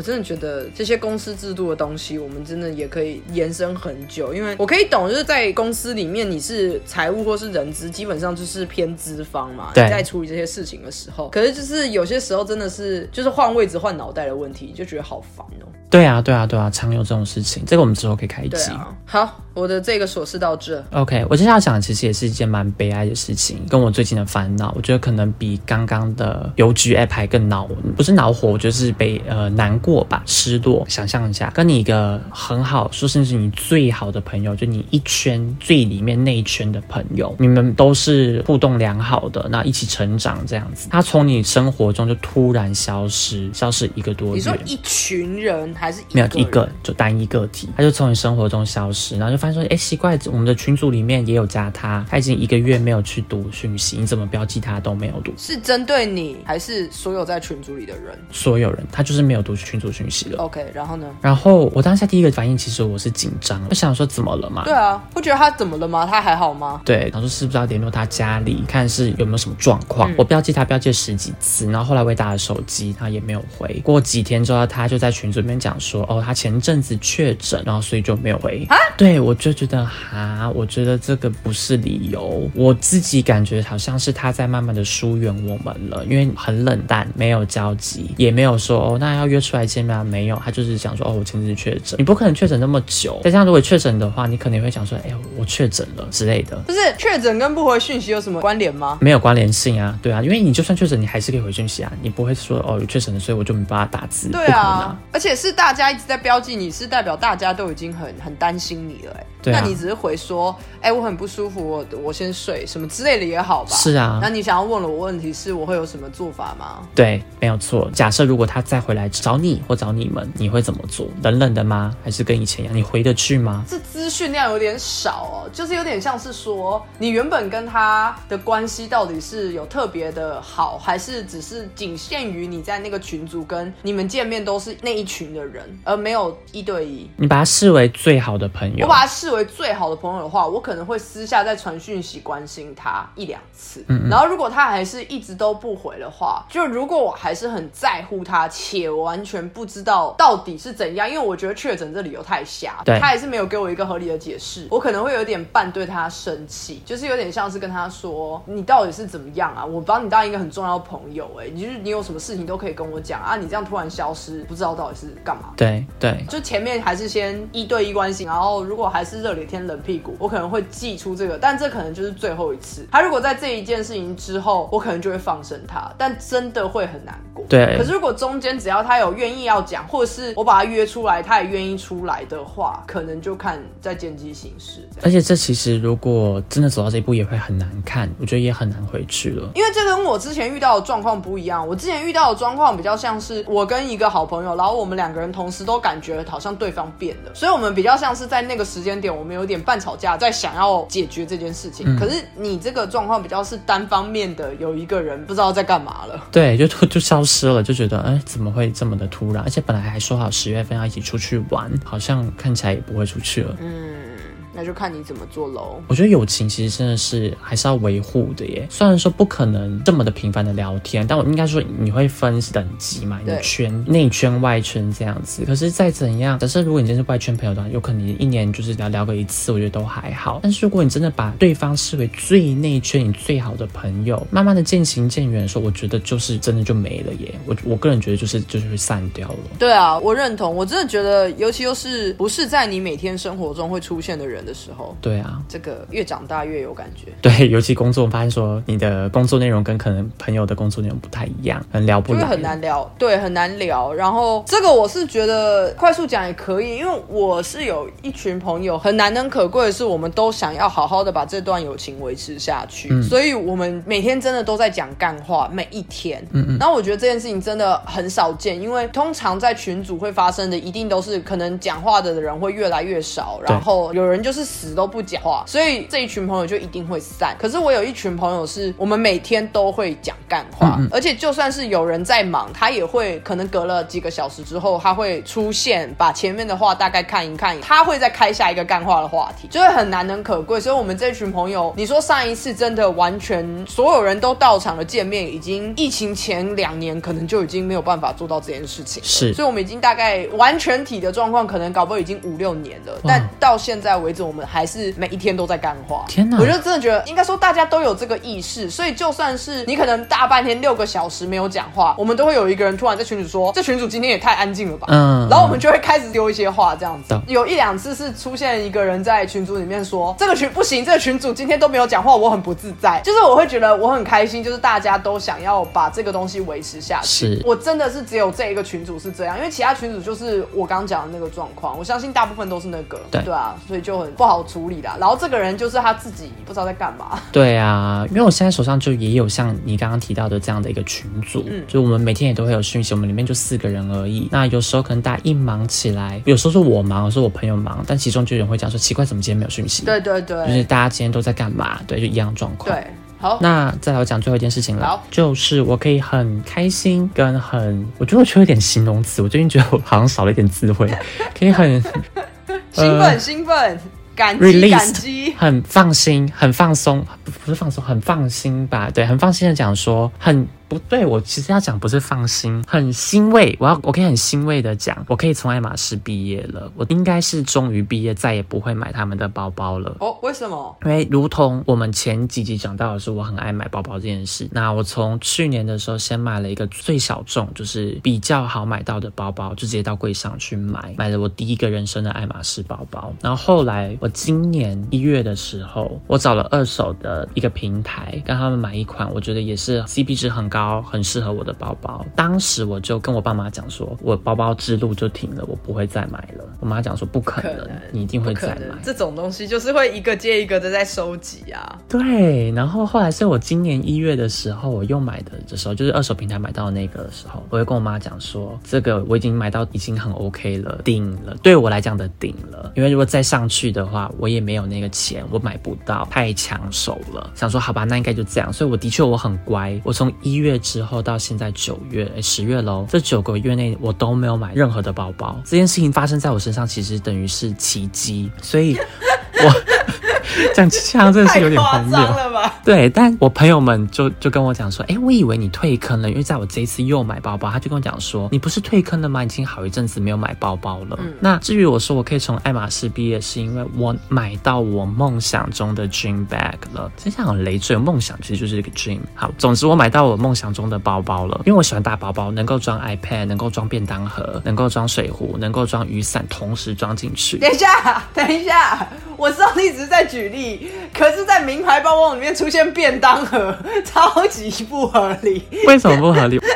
S1: 我真的觉得这些公司制度的东西，我们真的也可以延伸很久。因为我可以懂，就是在公司里面，你是财务或是人资，基本上就是偏资方嘛。
S2: 你。
S1: 在处理这些事情的时候，可是就是有些时候真的是就是换位置换脑袋的问题，就觉得好烦哦。
S2: 对啊，对啊，对啊，常有这种事情。这个我们之后可以开一集。
S1: 好，我的这个琐事到这。
S2: OK，我接下来讲的其实也是一件蛮悲哀的事情，跟我最近的烦恼，我觉得可能比刚刚的邮局 App 还更恼，不是恼火，我觉得是被呃难过吧，失落。想象一下，跟你一个很好，说甚至你最好的朋友，就你一圈最里面那一圈的朋友，你们都是互动良好的，那一起成长这样子，他从你生活中就突然消失，消失一个多月。你
S1: 说一群人？还是
S2: 没有一个，就单一个体，他就从你生活中消失，然后就发现说，哎，奇怪，我们的群组里面也有加他，他已经一个月没有去读讯息，你怎么标记他都没有读？
S1: 是针对你，还是所有在群组里的人？
S2: 所有人，他就是没有读群组讯息了。
S1: OK，然后呢？
S2: 然后我当下第一个反应其实我是紧张，我想说怎么了嘛？
S1: 对啊，不觉得他怎么了吗？他还好吗？
S2: 对，然后说是不是要联络他家里，看是有没有什么状况。我标记他标记了十几次，然后后来我也打了手机，他也没有回。过几天之后，他就在群组里面讲说，哦，他前阵子确诊，然后所以就没有回。啊？对，我就觉得哈，我觉得这个不是理由，我自己感觉好像是他在慢慢的疏远我们了，因为很冷淡，没有交集，也没有说哦，那要约出来见面没有？他就是讲说，哦，我前阵子确诊，你不可能确诊那么久。再加上如果确诊的话，你可能会想说，哎，我确诊了之类的。
S1: 不是确诊跟不回讯息有什么关联吗？
S2: 没有关联性啊，对啊，因为你就算确诊，你还是可以回讯息啊，你不会说哦，有确诊的，所以我就没办法打字。
S1: 对啊，而且是大家一直在标记你，是代表大家都已经很很担心你了，哎。那你只是回说，哎，我很不舒服，我我先睡什么之类的也好吧。
S2: 是啊，
S1: 那你想要问了我问题是我会有什么做法吗？
S2: 对，没有错。假设如果他再回来找你或找你们，你会怎么做？冷冷的吗？还是跟以前一样？你回得去吗？
S1: 这资讯量有点少哦，就是有点像是说，你原本跟他的关系到底是有特别的好，还是只是仅限于你在那个群组跟你们见面都是那一群的人，而没有一对一？
S2: 你把他视为最好的朋友，
S1: 我把他视。为最好的朋友的话，我可能会私下再传讯息关心他一两次。嗯，然后如果他还是一直都不回的话，就如果我还是很在乎他，且完全不知道到底是怎样，因为我觉得确诊这理由太瞎，
S2: 对，
S1: 他还是没有给我一个合理的解释，我可能会有点半对他生气，就是有点像是跟他说，你到底是怎么样啊？我把你当一个很重要的朋友，哎，你就是你有什么事情都可以跟我讲啊，你这样突然消失，不知道到底是干嘛？
S2: 对对，
S1: 就前面还是先一对一关心，然后如果还是。热脸贴冷屁股，我可能会寄出这个，但这可能就是最后一次。他如果在这一件事情之后，我可能就会放生他，但真的会很难过。
S2: 对。
S1: 可是如果中间只要他有愿意要讲，或者是我把他约出来，他也愿意出来的话，可能就看在见机行事。
S2: 而且这其实如果真的走到这一步，也会很难看，我觉得也很难回去了。
S1: 因为这跟我之前遇到的状况不一样，我之前遇到的状况比较像是我跟一个好朋友，然后我们两个人同时都感觉好像对方变了，所以我们比较像是在那个时间点。我们有点半吵架，在想要解决这件事情。可是你这个状况比较是单方面的，有一个人不知道在干嘛了，
S2: 对，就就消失了，就觉得哎，怎么会这么的突然？而且本来还说好十月份要一起出去玩，好像看起来也不会出去了。嗯。
S1: 那就看你怎么做喽。
S2: 我觉得友情其实真的是还是要维护的耶。虽然说不可能这么的频繁的聊天，但我应该说你会分等级嘛，你圈内圈外圈这样子。可是再怎样，假设如果你真是外圈朋友的话，有可能一年就是聊聊个一次，我觉得都还好。但是如果你真的把对方视为最内圈你最好的朋友，慢慢的渐行渐远的时候，我觉得就是真的就没了耶。我我个人觉得就是就是会散掉了。
S1: 对啊，我认同。我真的觉得，尤其又是不是在你每天生活中会出现的人。的时候，
S2: 对啊，
S1: 这个越长大越有感觉。
S2: 对，尤其工作，发现说你的工作内容跟可能朋友的工作内容不太一样，很聊不来，
S1: 很难聊。对，很难聊。然后这个我是觉得快速讲也可以，因为我是有一群朋友，很难能可贵的是，我们都想要好好的把这段友情维持下去，所以我们每天真的都在讲干话，每一天。嗯嗯。然后我觉得这件事情真的很少见，因为通常在群组会发生的，一定都是可能讲话的人会越来越少，然后有人就。就是死都不讲话，所以这一群朋友就一定会散。可是我有一群朋友是我们每天都会讲干话，而且就算是有人在忙，他也会可能隔了几个小时之后，他会出现，把前面的话大概看一看，他会再开下一个干话的话题，就会很难能可贵。所以，我们这群朋友，你说上一次真的完全所有人都到场的见面，已经疫情前两年，可能就已经没有办法做到这件事情。
S2: 是，
S1: 所以我们已经大概完全体的状况，可能搞不好已经五六年了，但到现在为止。我们还是每一天都在干话。
S2: 天哪！
S1: 我就真的觉得，应该说大家都有这个意识，所以就算是你可能大半天六个小时没有讲话，我们都会有一个人突然在群主说：“这群主今天也太安静了吧。”嗯，然后我们就会开始丢一些话，这样子。有一两次是出现一个人在群组里面说：“这个群不行，这个群主今天都没有讲话，我很不自在。”就是我会觉得我很开心，就是大家都想要把这个东西维持下去。
S2: 是
S1: 我真的是只有这一个群主是这样，因为其他群主就是我刚讲的那个状况，我相信大部分都是那个。
S2: 对
S1: 对啊，所以就很不好处理的。然后这个人就是他自己不知道在干嘛。
S2: 对啊，因为我现在手上就也有像你刚刚提到的这样的一个群组，嗯，就我们每天也都会有讯息，我们里面就四个人而已。那有时候可能大家一忙起来，有时候是我忙，有时候我朋友忙，但其中就有人会讲说奇怪，怎么今天没有讯息？
S1: 对对对，
S2: 就是大家今天都在干嘛？对，就一样状况。
S1: 对。好，
S2: 那再来我讲最后一件事情了，就是我可以很开心跟很，我觉得我缺一点形容词，我最近觉得我好像少了一点智慧，可以很
S1: 兴奋兴奋，感激感激，
S2: 很放心，很放松，不不是放松，很放心吧？对，很放心的讲说很。不对，我其实要讲不是放心，很欣慰。我要我可以很欣慰的讲，我可以从爱马仕毕业了。我应该是终于毕业，再也不会买他们的包包了。
S1: 哦，为什么？
S2: 因为如同我们前几集讲到的是，我很爱买包包这件事。那我从去年的时候先买了一个最小众，就是比较好买到的包包，就直接到柜上去买，买了我第一个人生的爱马仕包包。然后后来我今年一月的时候，我找了二手的一个平台，跟他们买一款，我觉得也是 CP 值很高。包很适合我的包包，当时我就跟我爸妈讲说，我包包之路就停了，我不会再买了。我妈讲说不可能，你一定会再买。
S1: 这种东西就是会一个接一个的在收集啊。
S2: 对，然后后来是我今年一月的时候，我又买的的时候，就是二手平台买到那个的时候，我会跟我妈讲说，这个我已经买到已经很 OK 了，顶了，对我来讲的顶了。因为如果再上去的话，我也没有那个钱，我买不到，太抢手了。想说好吧，那应该就这样。所以我的确我很乖，我从一月。月之后到现在九月，十月喽，这九个月内我都没有买任何的包包。这件事情发生在我身上，其实等于是奇迹，所以我。讲这样真的是有点荒谬
S1: 了吧？
S2: 对，但我朋友们就就跟我讲说，哎，我以为你退坑了，因为在我这一次又买包包，他就跟我讲说，你不是退坑了吗？已经好一阵子没有买包包了。那至于我说我可以从爱马仕毕业，是因为我买到我梦想中的 dream bag 了。真相很累赘，梦想其实就是一个 dream。好，总之我买到我梦想中的包包了，因为我喜欢大包包，能够装 iPad，能够装便当盒，能够装水壶，能够装雨伞，同时装进去。
S1: 等一下，等一下，我知道你只是在举。例，可是，在名牌包包里面出现便当盒，超级不合理。
S2: 为什么不合理？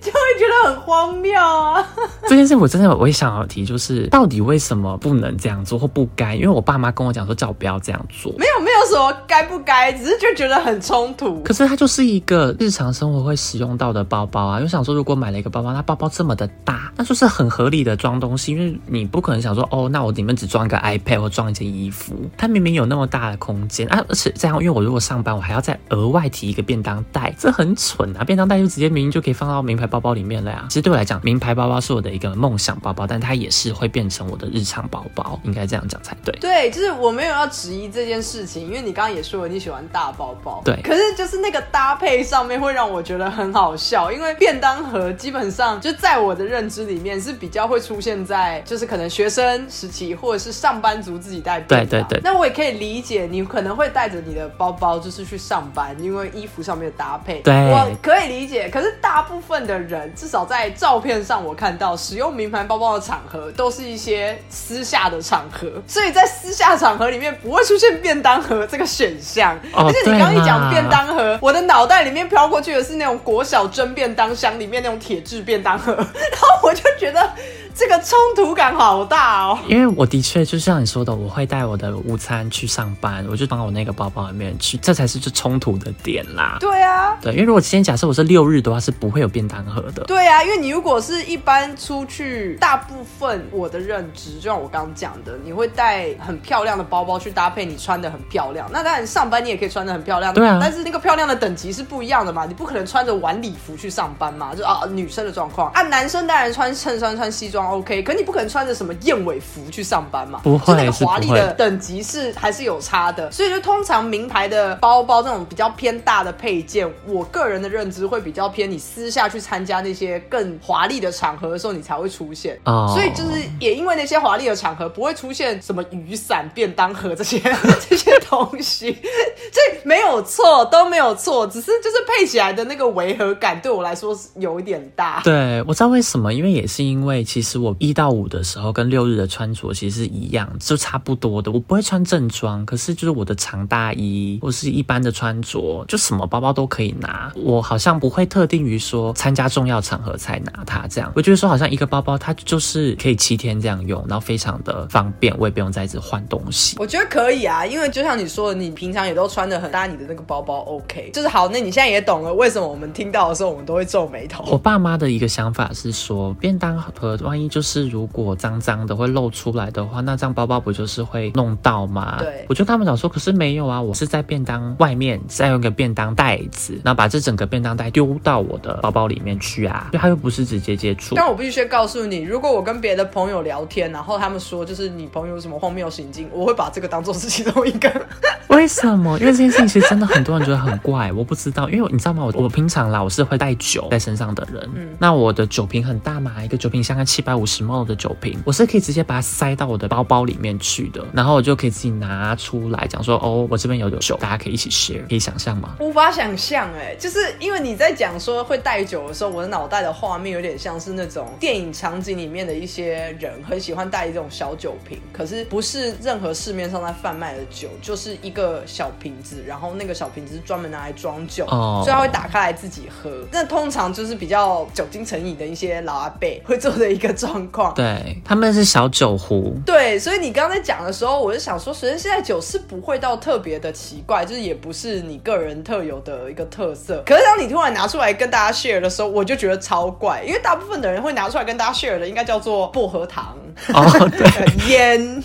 S1: 就会觉得很荒谬啊！
S2: 这件事我真的我也想要提，就是到底为什么不能这样做或不该？因为我爸妈跟我讲说，叫我不要这样做。
S1: 没有没有什么该不该，只是就觉得很冲突。
S2: 可是它就是一个日常生活会使用到的包包啊！又想说，如果买了一个包包，它包包这么的大，那就是很合理的装东西。因为你不可能想说，哦，那我里面只装一个 iPad 或装一件衣服，它明明有那么大的空间啊！而且这样，因为我如果上班，我还要再额外提一个便当袋，这很蠢啊！便当袋就直接明明就可以放到名牌包包里面了呀。其实对我来讲，名牌包包是我的一个梦想包包，但它也是会变成我的日常包包，应该这样讲才对。
S1: 对，就是我没有要质疑这件事情，因为你刚刚也说了你喜欢大包包。
S2: 对，
S1: 可是就是那个搭配上面会让我觉得很好笑，因为便当盒基本上就在我的认知里面是比较会出现在就是可能学生时期或者是上班族自己带。
S2: 对对对。
S1: 那我也可以理解你可能会带着你的包包就是去上班，因为衣服上面的搭配。
S2: 对，
S1: 我可以理解。可是大部分的人至少在照片上，我看到使用名牌包包的场合都是一些私下的场合，所以在私下场合里面不会出现便当盒这个选项。而且你刚一讲便当盒，我的脑袋里面飘过去的是那种国小蒸便当箱里面那种铁质便当盒，然后我就觉得。这个冲突感好大哦，
S2: 因为我的确就像你说的，我会带我的午餐去上班，我就放我那个包包里面去，这才是最冲突的点啦。
S1: 对啊，
S2: 对，因为如果今天假设我是六日的话，是不会有便当盒的。
S1: 对啊，因为你如果是一般出去，大部分我的认知，就像我刚刚讲的，你会带很漂亮的包包去搭配你穿的很漂亮。那当然上班你也可以穿的很漂亮，
S2: 对啊。
S1: 但是那个漂亮的等级是不一样的嘛，你不可能穿着晚礼服去上班嘛，就啊女生的状况啊，男生当然穿衬衫穿西装。OK，可你不可能穿着什么燕尾服去上班嘛？
S2: 不会，那
S1: 个华丽的等级是还是有差的。所以就通常名牌的包包这种比较偏大的配件，我个人的认知会比较偏你私下去参加那些更华丽的场合的时候，你才会出现。哦，所以就是也因为那些华丽的场合不会出现什么雨伞、便当盒这些 这些东西，这没有错，都没有错，只是就是配起来的那个违和感对我来说是有一点大。
S2: 对，我知道为什么，因为也是因为其实。我一到五的时候跟六日的穿着其实是一样，就差不多的。我不会穿正装，可是就是我的长大衣或是一般的穿着，就什么包包都可以拿。我好像不会特定于说参加重要场合才拿它这样。我觉得说好像一个包包它就是可以七天这样用，然后非常的方便，我也不用再一直换东西。
S1: 我觉得可以啊，因为就像你说的，你平常也都穿的很搭你的那个包包，OK，就是好。那你现在也懂了为什么我们听到的时候我们都会皱眉头。
S2: 我爸妈的一个想法是说，便当盒万一。一就是如果脏脏的会露出来的话，那这样包包不就是会弄到吗？
S1: 对，
S2: 我就他们讲说，可是没有啊，我是在便当外面再用个便当袋子，然后把这整个便当袋丢到我的包包里面去啊，对，它又不是直接接触。
S1: 但我必须先告诉你，如果我跟别的朋友聊天，然后他们说就是你朋友有什么荒谬行径，我会把这个当做是其中一个。
S2: 为什么？因为这件事情其实真的很多人觉得很怪，我不知道，因为你知道吗？我我平常老是会带酒在身上的人，嗯，那我的酒瓶很大嘛，一个酒瓶箱概七百五十 ml 的酒瓶，我是可以直接把它塞到我的包包里面去的，然后我就可以自己拿出来讲说，哦，我这边有酒，大家可以一起 share，可以想象吗？
S1: 无法想象，哎，就是因为你在讲说会带酒的时候，我的脑袋的画面有点像是那种电影场景里面的一些人很喜欢带一种小酒瓶，可是不是任何市面上在贩卖的酒，就是一个小瓶子，然后那个小瓶子是专门拿来装酒，所以他会打开来自己喝。那通常就是比较酒精成瘾的一些老阿伯会做的一个状况。
S2: 对，他们是小酒壶。
S1: 对，所以你刚才讲的时候，我就想说，随着现在酒是不会到特别的奇怪，就是也不是你个人特有的一个特色。可是当你突然拿出来跟大家 share 的时候，我就觉得超怪，因为大部分的人会拿出来跟大家 share 的，应该叫做薄荷糖。
S2: 哦，对，
S1: 烟。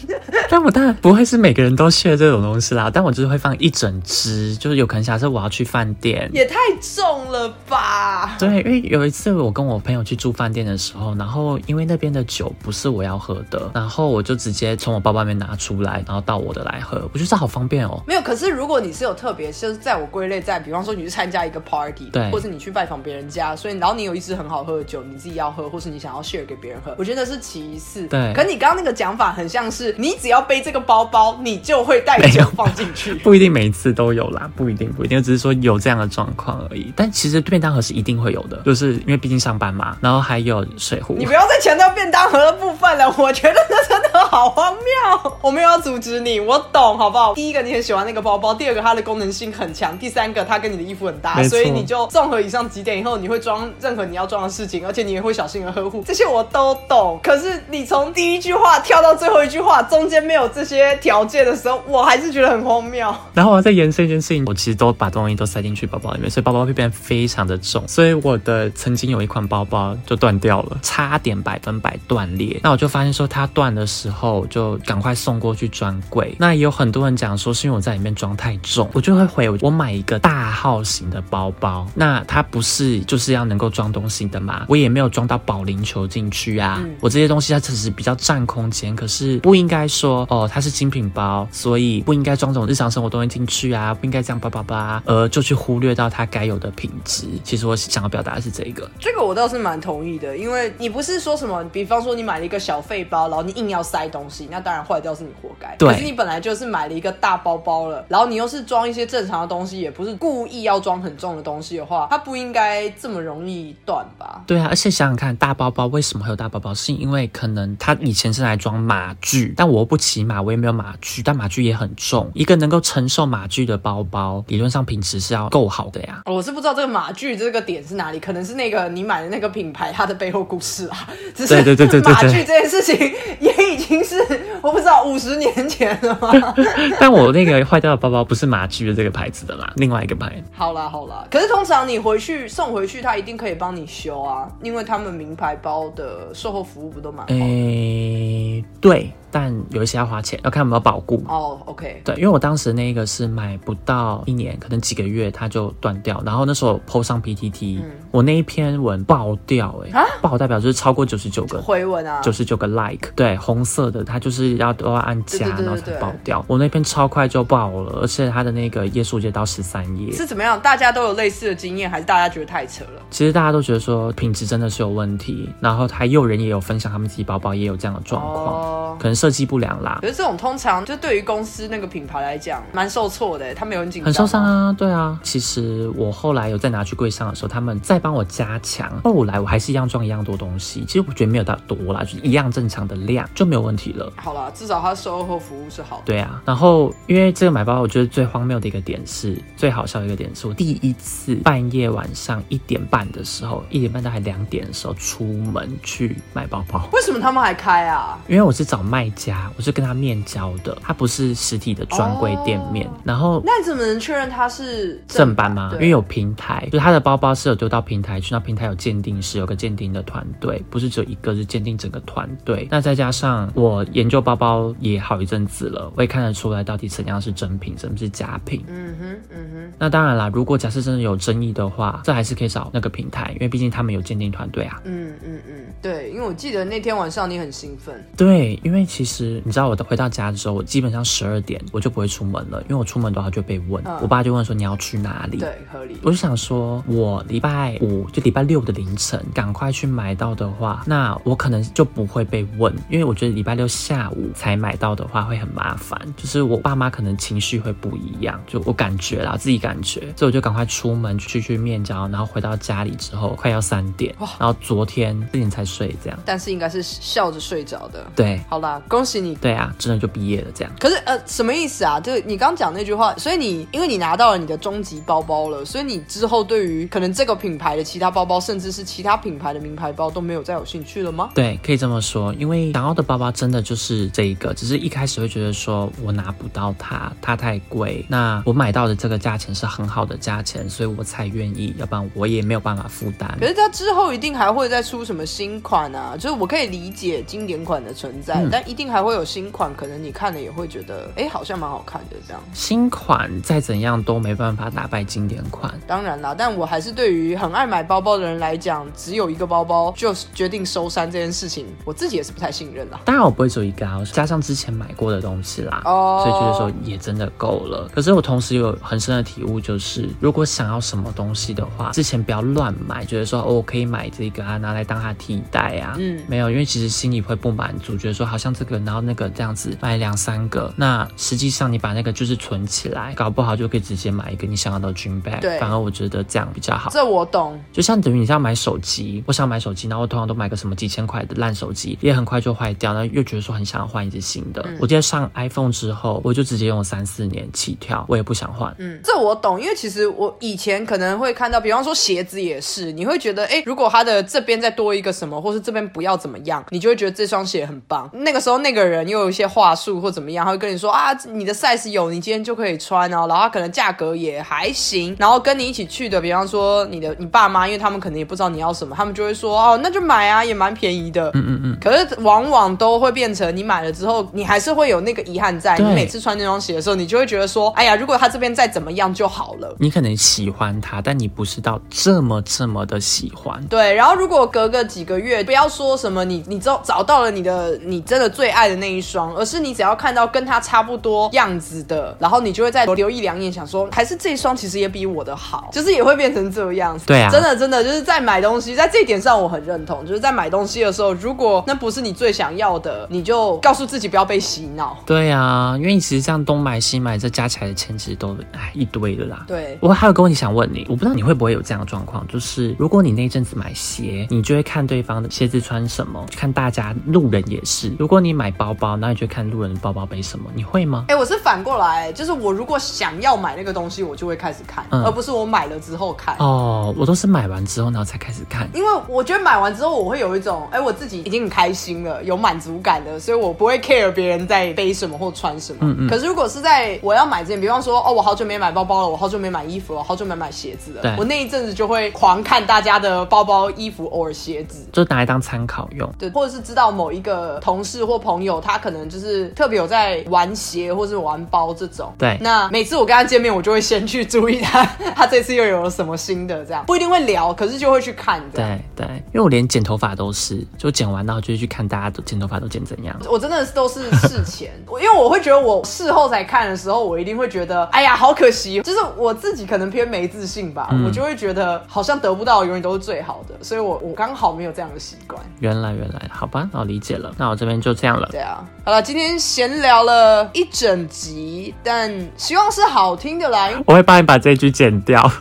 S2: 但我当然不会是每个人都 share 这种东西啦，但我就是会放一整支，就是有可能假设我要去饭店，
S1: 也太重了吧？
S2: 对，因为有一次我跟我朋友去住饭店的时候，然后因为那边的酒不是我要喝的，然后我就直接从我包包里面拿出来，然后到我的来喝，我觉得好方便哦。
S1: 没有，可是如果你是有特别，就是在我归类在，比方说你去参加一个 party，
S2: 对，
S1: 或是你去拜访别人家，所以然后你有一支很好喝的酒，你自己要喝，或是你想要 share 给别人喝，我觉得是其次。
S2: 对，
S1: 可你刚刚那个讲法很像是，你只要背这个包包，你就会带酒放进去，
S2: 不一定每一次都有啦，不一定，不一定，只是说有这样的状况而已。但其实便当盒是一定会有的，就是因为毕竟上班嘛，然后还有水壶。
S1: 你不要再讲到便当盒的部分了，我觉得那真的好荒谬。我没有要阻止你，我懂，好不好？第一个你很喜欢那个包包，第二个它的功能性很强，第三个它跟你的衣服很搭，所以你就综合以上几点以后，你会装任何你要装的事情，而且你也会小心的呵护，这些我都懂。可是你从第一句话跳到最后一句话，中间没有这些条件的时候，我还是觉得很荒谬。
S2: 然后我要再延伸一件事情，我其实都把东西都塞进去包包里面，所以包包会变得非常的重。所以我的曾经有一款包包就断掉了，差点百分百断裂。那我就发现说它断的时候，就赶快送过去专柜。那也有很多人讲说是因为我在里面装太重，我就会回我买一个大号型的包包。那它不是就是要能够装东西的嘛？我也没有装到保龄球进去啊。我这些东西它只是比较占空间，可是不应该说哦它是精品包，所以不应该装这种日常生活东西进去啊，不应该这样叭叭叭，而就去忽略到它该有的品质。其实我想要表达的是这个，
S1: 这个我倒是蛮同意的，因为你不是说什么，比方说你买了一个小废包，然后你硬要塞东西，那当然坏掉是你活该。
S2: 对，
S1: 可是你本来就是买了一个大包包了，然后你又是装一些正常的东西，也不是故意要装很重的东西的话，它不应该这么容易断吧？
S2: 对啊，而且想想看，大包包为什么会有大包包？是因为可能它以前是来装马具，但我又不骑马，我也没有马具，但马具也很重，一个能够承受马具的包包，理论上品质是要够好的呀。
S1: 我是不知道这个马具这个点是哪里，可能是那个你买的那个品牌它的背后故事啊。
S2: 对对对对对，
S1: 马具这件事情也已经是 我不知道五十年前了吗？
S2: 但我那个坏掉的包包不是马具的这个牌子的啦，另外一个牌。
S1: 好啦好啦，可是通常你回去送回去，他一定可以帮你修啊，因为他们名牌包的售后服务不都蛮好。
S2: 诶，对。但有一些要花钱，要看有没有保固
S1: 哦。OK，
S2: 对，因为我当时那个是买不到一年，可能几个月它就断掉。然后那时候 PO 上 PTT，我那一篇文爆掉，哎，爆代表就是超过九十九个
S1: 回文啊，
S2: 九十九个 like，对，红色的，它就是要都要按加，然后才爆掉。我那篇超快就爆了，而且它的那个页数就到十三页。
S1: 是怎么样？大家都有类似的经验，还是大家觉得太扯了？
S2: 其实大家都觉得说品质真的是有问题，然后还有人也有分享他们自己包包也有这样的状况，可能设计不良啦。
S1: 可是这种通常就对于公司那个品牌来讲，蛮受挫的。他没有很紧张，
S2: 很受伤啊。对啊，其实我后来有再拿去柜上的时候，他们再帮我加强。后来我还是一样装一样多东西，其实我觉得没有到多啦，就一样正常的量就没有问题了。
S1: 好了，至少他售后服务是好。
S2: 对啊，然后因为这个买包，我觉得最荒谬的一个点是，最好笑的一个点是我第一次半夜晚上一点半的时候，一点半到还两点的时候出门去买包包。
S1: 为什么他们还开啊？
S2: 因为我是找卖家，我是跟他面交的，他不是实体的专柜店面。然后
S1: 那你怎么能确认他是
S2: 正版吗？因为有平台，就他的包包是有丢到平台去，那平台有鉴定师，有个鉴定的团队，不是只有一个，是鉴定整个团队。那再加上我研究包包也好一阵子了，我也看得出来到底怎样是真品，什么是假品。嗯哼，嗯哼。那当然啦，如果假设真的有争议的话，这还是可以找那个平台，因为毕竟他们有鉴定团队啊。嗯嗯
S1: 嗯，对，因为我记得那天晚上你很兴奋。
S2: 对，因为其实你知道，我回到家的时候，我基本上十二点我就不会出门了，因为我出门的话就被问，我爸就问说你要去哪里？
S1: 对，合理。
S2: 我就想说，我礼拜五就礼拜六的凌晨赶快去买到的话，那我可能就不会被问，因为我觉得礼拜六下午才买到的话会很麻烦，就是我爸妈可能情绪会不一样，就我感觉啦，自己感觉，所以我就赶快出门去去面交，然后回到家里之后快要三点，然后昨天四点才睡这样，
S1: 但是应该是笑着睡着的。
S2: 对，
S1: 好啦，恭喜你。
S2: 对啊，真的就毕业了这样。
S1: 可是呃，什么意思啊？就你刚讲那句话，所以你因为你拿到了你的终极包包了，所以你之后对于可能这个品牌的其他包包，甚至是其他品牌的名牌包都没有再有兴趣了吗？
S2: 对，可以这么说。因为想要的包包真的就是这一个，只是一开始会觉得说我拿不到它，它太贵。那我买到的这个价钱是很好的价钱，所以我才愿意，要不然我也没有办法负担。
S1: 可是它之后一定还会再出什么新款啊？就是我可以理解经典款的存在，但一定还会有新款，可能你看了也会觉得，哎，好像蛮好看的这样。
S2: 新款再怎样都没办法打败经典款。
S1: 当然啦，但我还是对于很爱买包包的人来讲，只有一个包包就决定收山这件事情，我自己也是不太信任啦。
S2: 当然我不会只有一个，加上之前买过的东西啦，哦，所以觉得说也真的够了。可是我同时有很深的体悟，就是如果想要什么东西的话，之前不要乱买，觉得说哦，我可以买这个啊，拿来当它替代啊，嗯，没有，因为其实心里会不满足，觉得说好像这个然后那个这样子买两三个，那实际上你把那个就是存起来，搞不好就可以直接买一个你想要的军 bag。
S1: 对，
S2: 反而我觉得这样比较好。
S1: 这我懂，
S2: 就像等于你像买手机，我想买手机，然后我通常都买个什么几千块的烂手机，也很快就坏掉，然后又觉得说很想要换一只新的。我今天上 iPhone 之后，我就直接用三四年起跳，我也不想换。
S1: 嗯，这我懂，因为其实我以前可能会看到，比方说鞋子也是，你会觉得，哎，如果它的这边再多一个什么，或是这边不要怎么样，你就会觉得这双鞋很棒。那个时候那个人又有一些话术或怎么样，他会跟你说啊，你的 size 有，你今天就可以穿哦，然后可能价格也还行，然后跟你一起去的，比方说你的你爸妈，因为他们可能也不知道你要什么，他们就会说哦，那就买啊，也蛮便宜的。嗯嗯嗯。可是往往都会变成你买了之后，你还是会有那个遗憾在。你每次穿那双鞋的时候，你就会觉得说，哎呀，如果他这边再怎么样就好了。
S2: 你可能喜欢他，但你不知道这么这么的喜欢。
S1: 对。然后如果隔个几个月，不要说什么你你找找到了你的你真的最爱的那一双，而是你只要看到跟它差不多样子的，然后你就会再留一两眼，想说还是这一双其实也比我的好，就是也会变成这样子。
S2: 对啊。
S1: 真的真的就是在买东西，在这一点上我很认同，就是在买东西的时候，如果那不是你最想要的，你就告诉自己不要被洗脑。
S2: 对啊，因为你其实这样东买西买，这加起来的钱其实都哎一堆的啦。
S1: 对。
S2: 我还有个问题想问你，我不知道你会不会有这样的状况，就是如果你那阵子买鞋，你就会看对方的鞋子穿什么，看大家路人也是。如果你买包包，那你就看路人的包包背什么，你会吗？
S1: 哎，我是反过来，就是我如果想要买那个东西，我就会开始看，而不是我买了之后看。
S2: 哦，我都是买完之后然后才开始看，
S1: 因为我觉得买完之后我会有一种，哎，我自己已经很开心了，有满足感的，所以我不会 care 别人在背什么或穿什么。嗯嗯。可是如果是在我要买之前，比方说，哦，我好久没买包包了，我好久没买衣服了，好久没买鞋子了，我那一阵子就会狂看大家的包包、衣服或者鞋子，
S2: 就拿来当参考用。
S1: 对，或者是知道某一个同事或朋友，他可能就是特别有在玩鞋或是玩包这种。
S2: 对。
S1: 那每次我跟他见面，我就会先去注意他，他这次又有了什么新的，这样不一定会聊，可是就会去看。
S2: 对对，因为我连剪头发都是，就剪完然后就去看大家都剪头发都剪怎样。
S1: 我真的都是事前，我 因为我会觉得我事后才看的时候，我一定会觉得，哎呀，好可惜，就是我自己可能偏没自信吧，我就会觉得好像得不到永远都是最好的，所以我我刚好没有这样的习惯。
S2: 原来原来，好吧，那我理解了，那我这边就这样了。
S1: 对啊，好了，今天闲聊了一整集，但希望是好听的啦。
S2: 我会帮你把这句剪掉。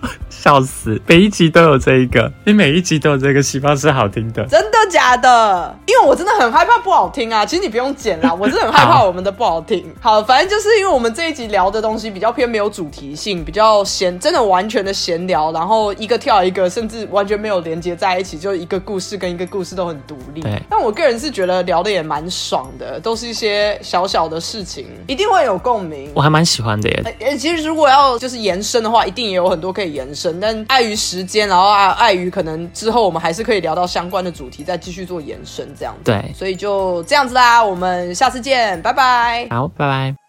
S2: 笑死！每一集都有这一个，你每一集都有这个，希望是好听的。
S1: 真的假的？因为我真的很害怕不好听啊！其实你不用剪啦，我真的很害怕我们的不好听。好，反正就是因为我们这一集聊的东西比较偏没有主题性，比较闲，真的完全的闲聊，然后一个跳一个，甚至完全没有连接在一起，就一个故事跟一个故事都很独立。
S2: 对。
S1: 但我个人是觉得聊的也蛮爽的，都是一些小小的事情，一定会有共鸣。
S2: 我还蛮喜欢的耶。
S1: 呃，其实如果要就是延伸的话，一定也有很多可以延伸，但碍于时间，然后啊，碍于可能之后我们还是可以聊到相关的主题，再继续做延伸这样。
S2: 对，
S1: 所以就这样子啦，我们下次见，拜拜。
S2: 好，拜拜。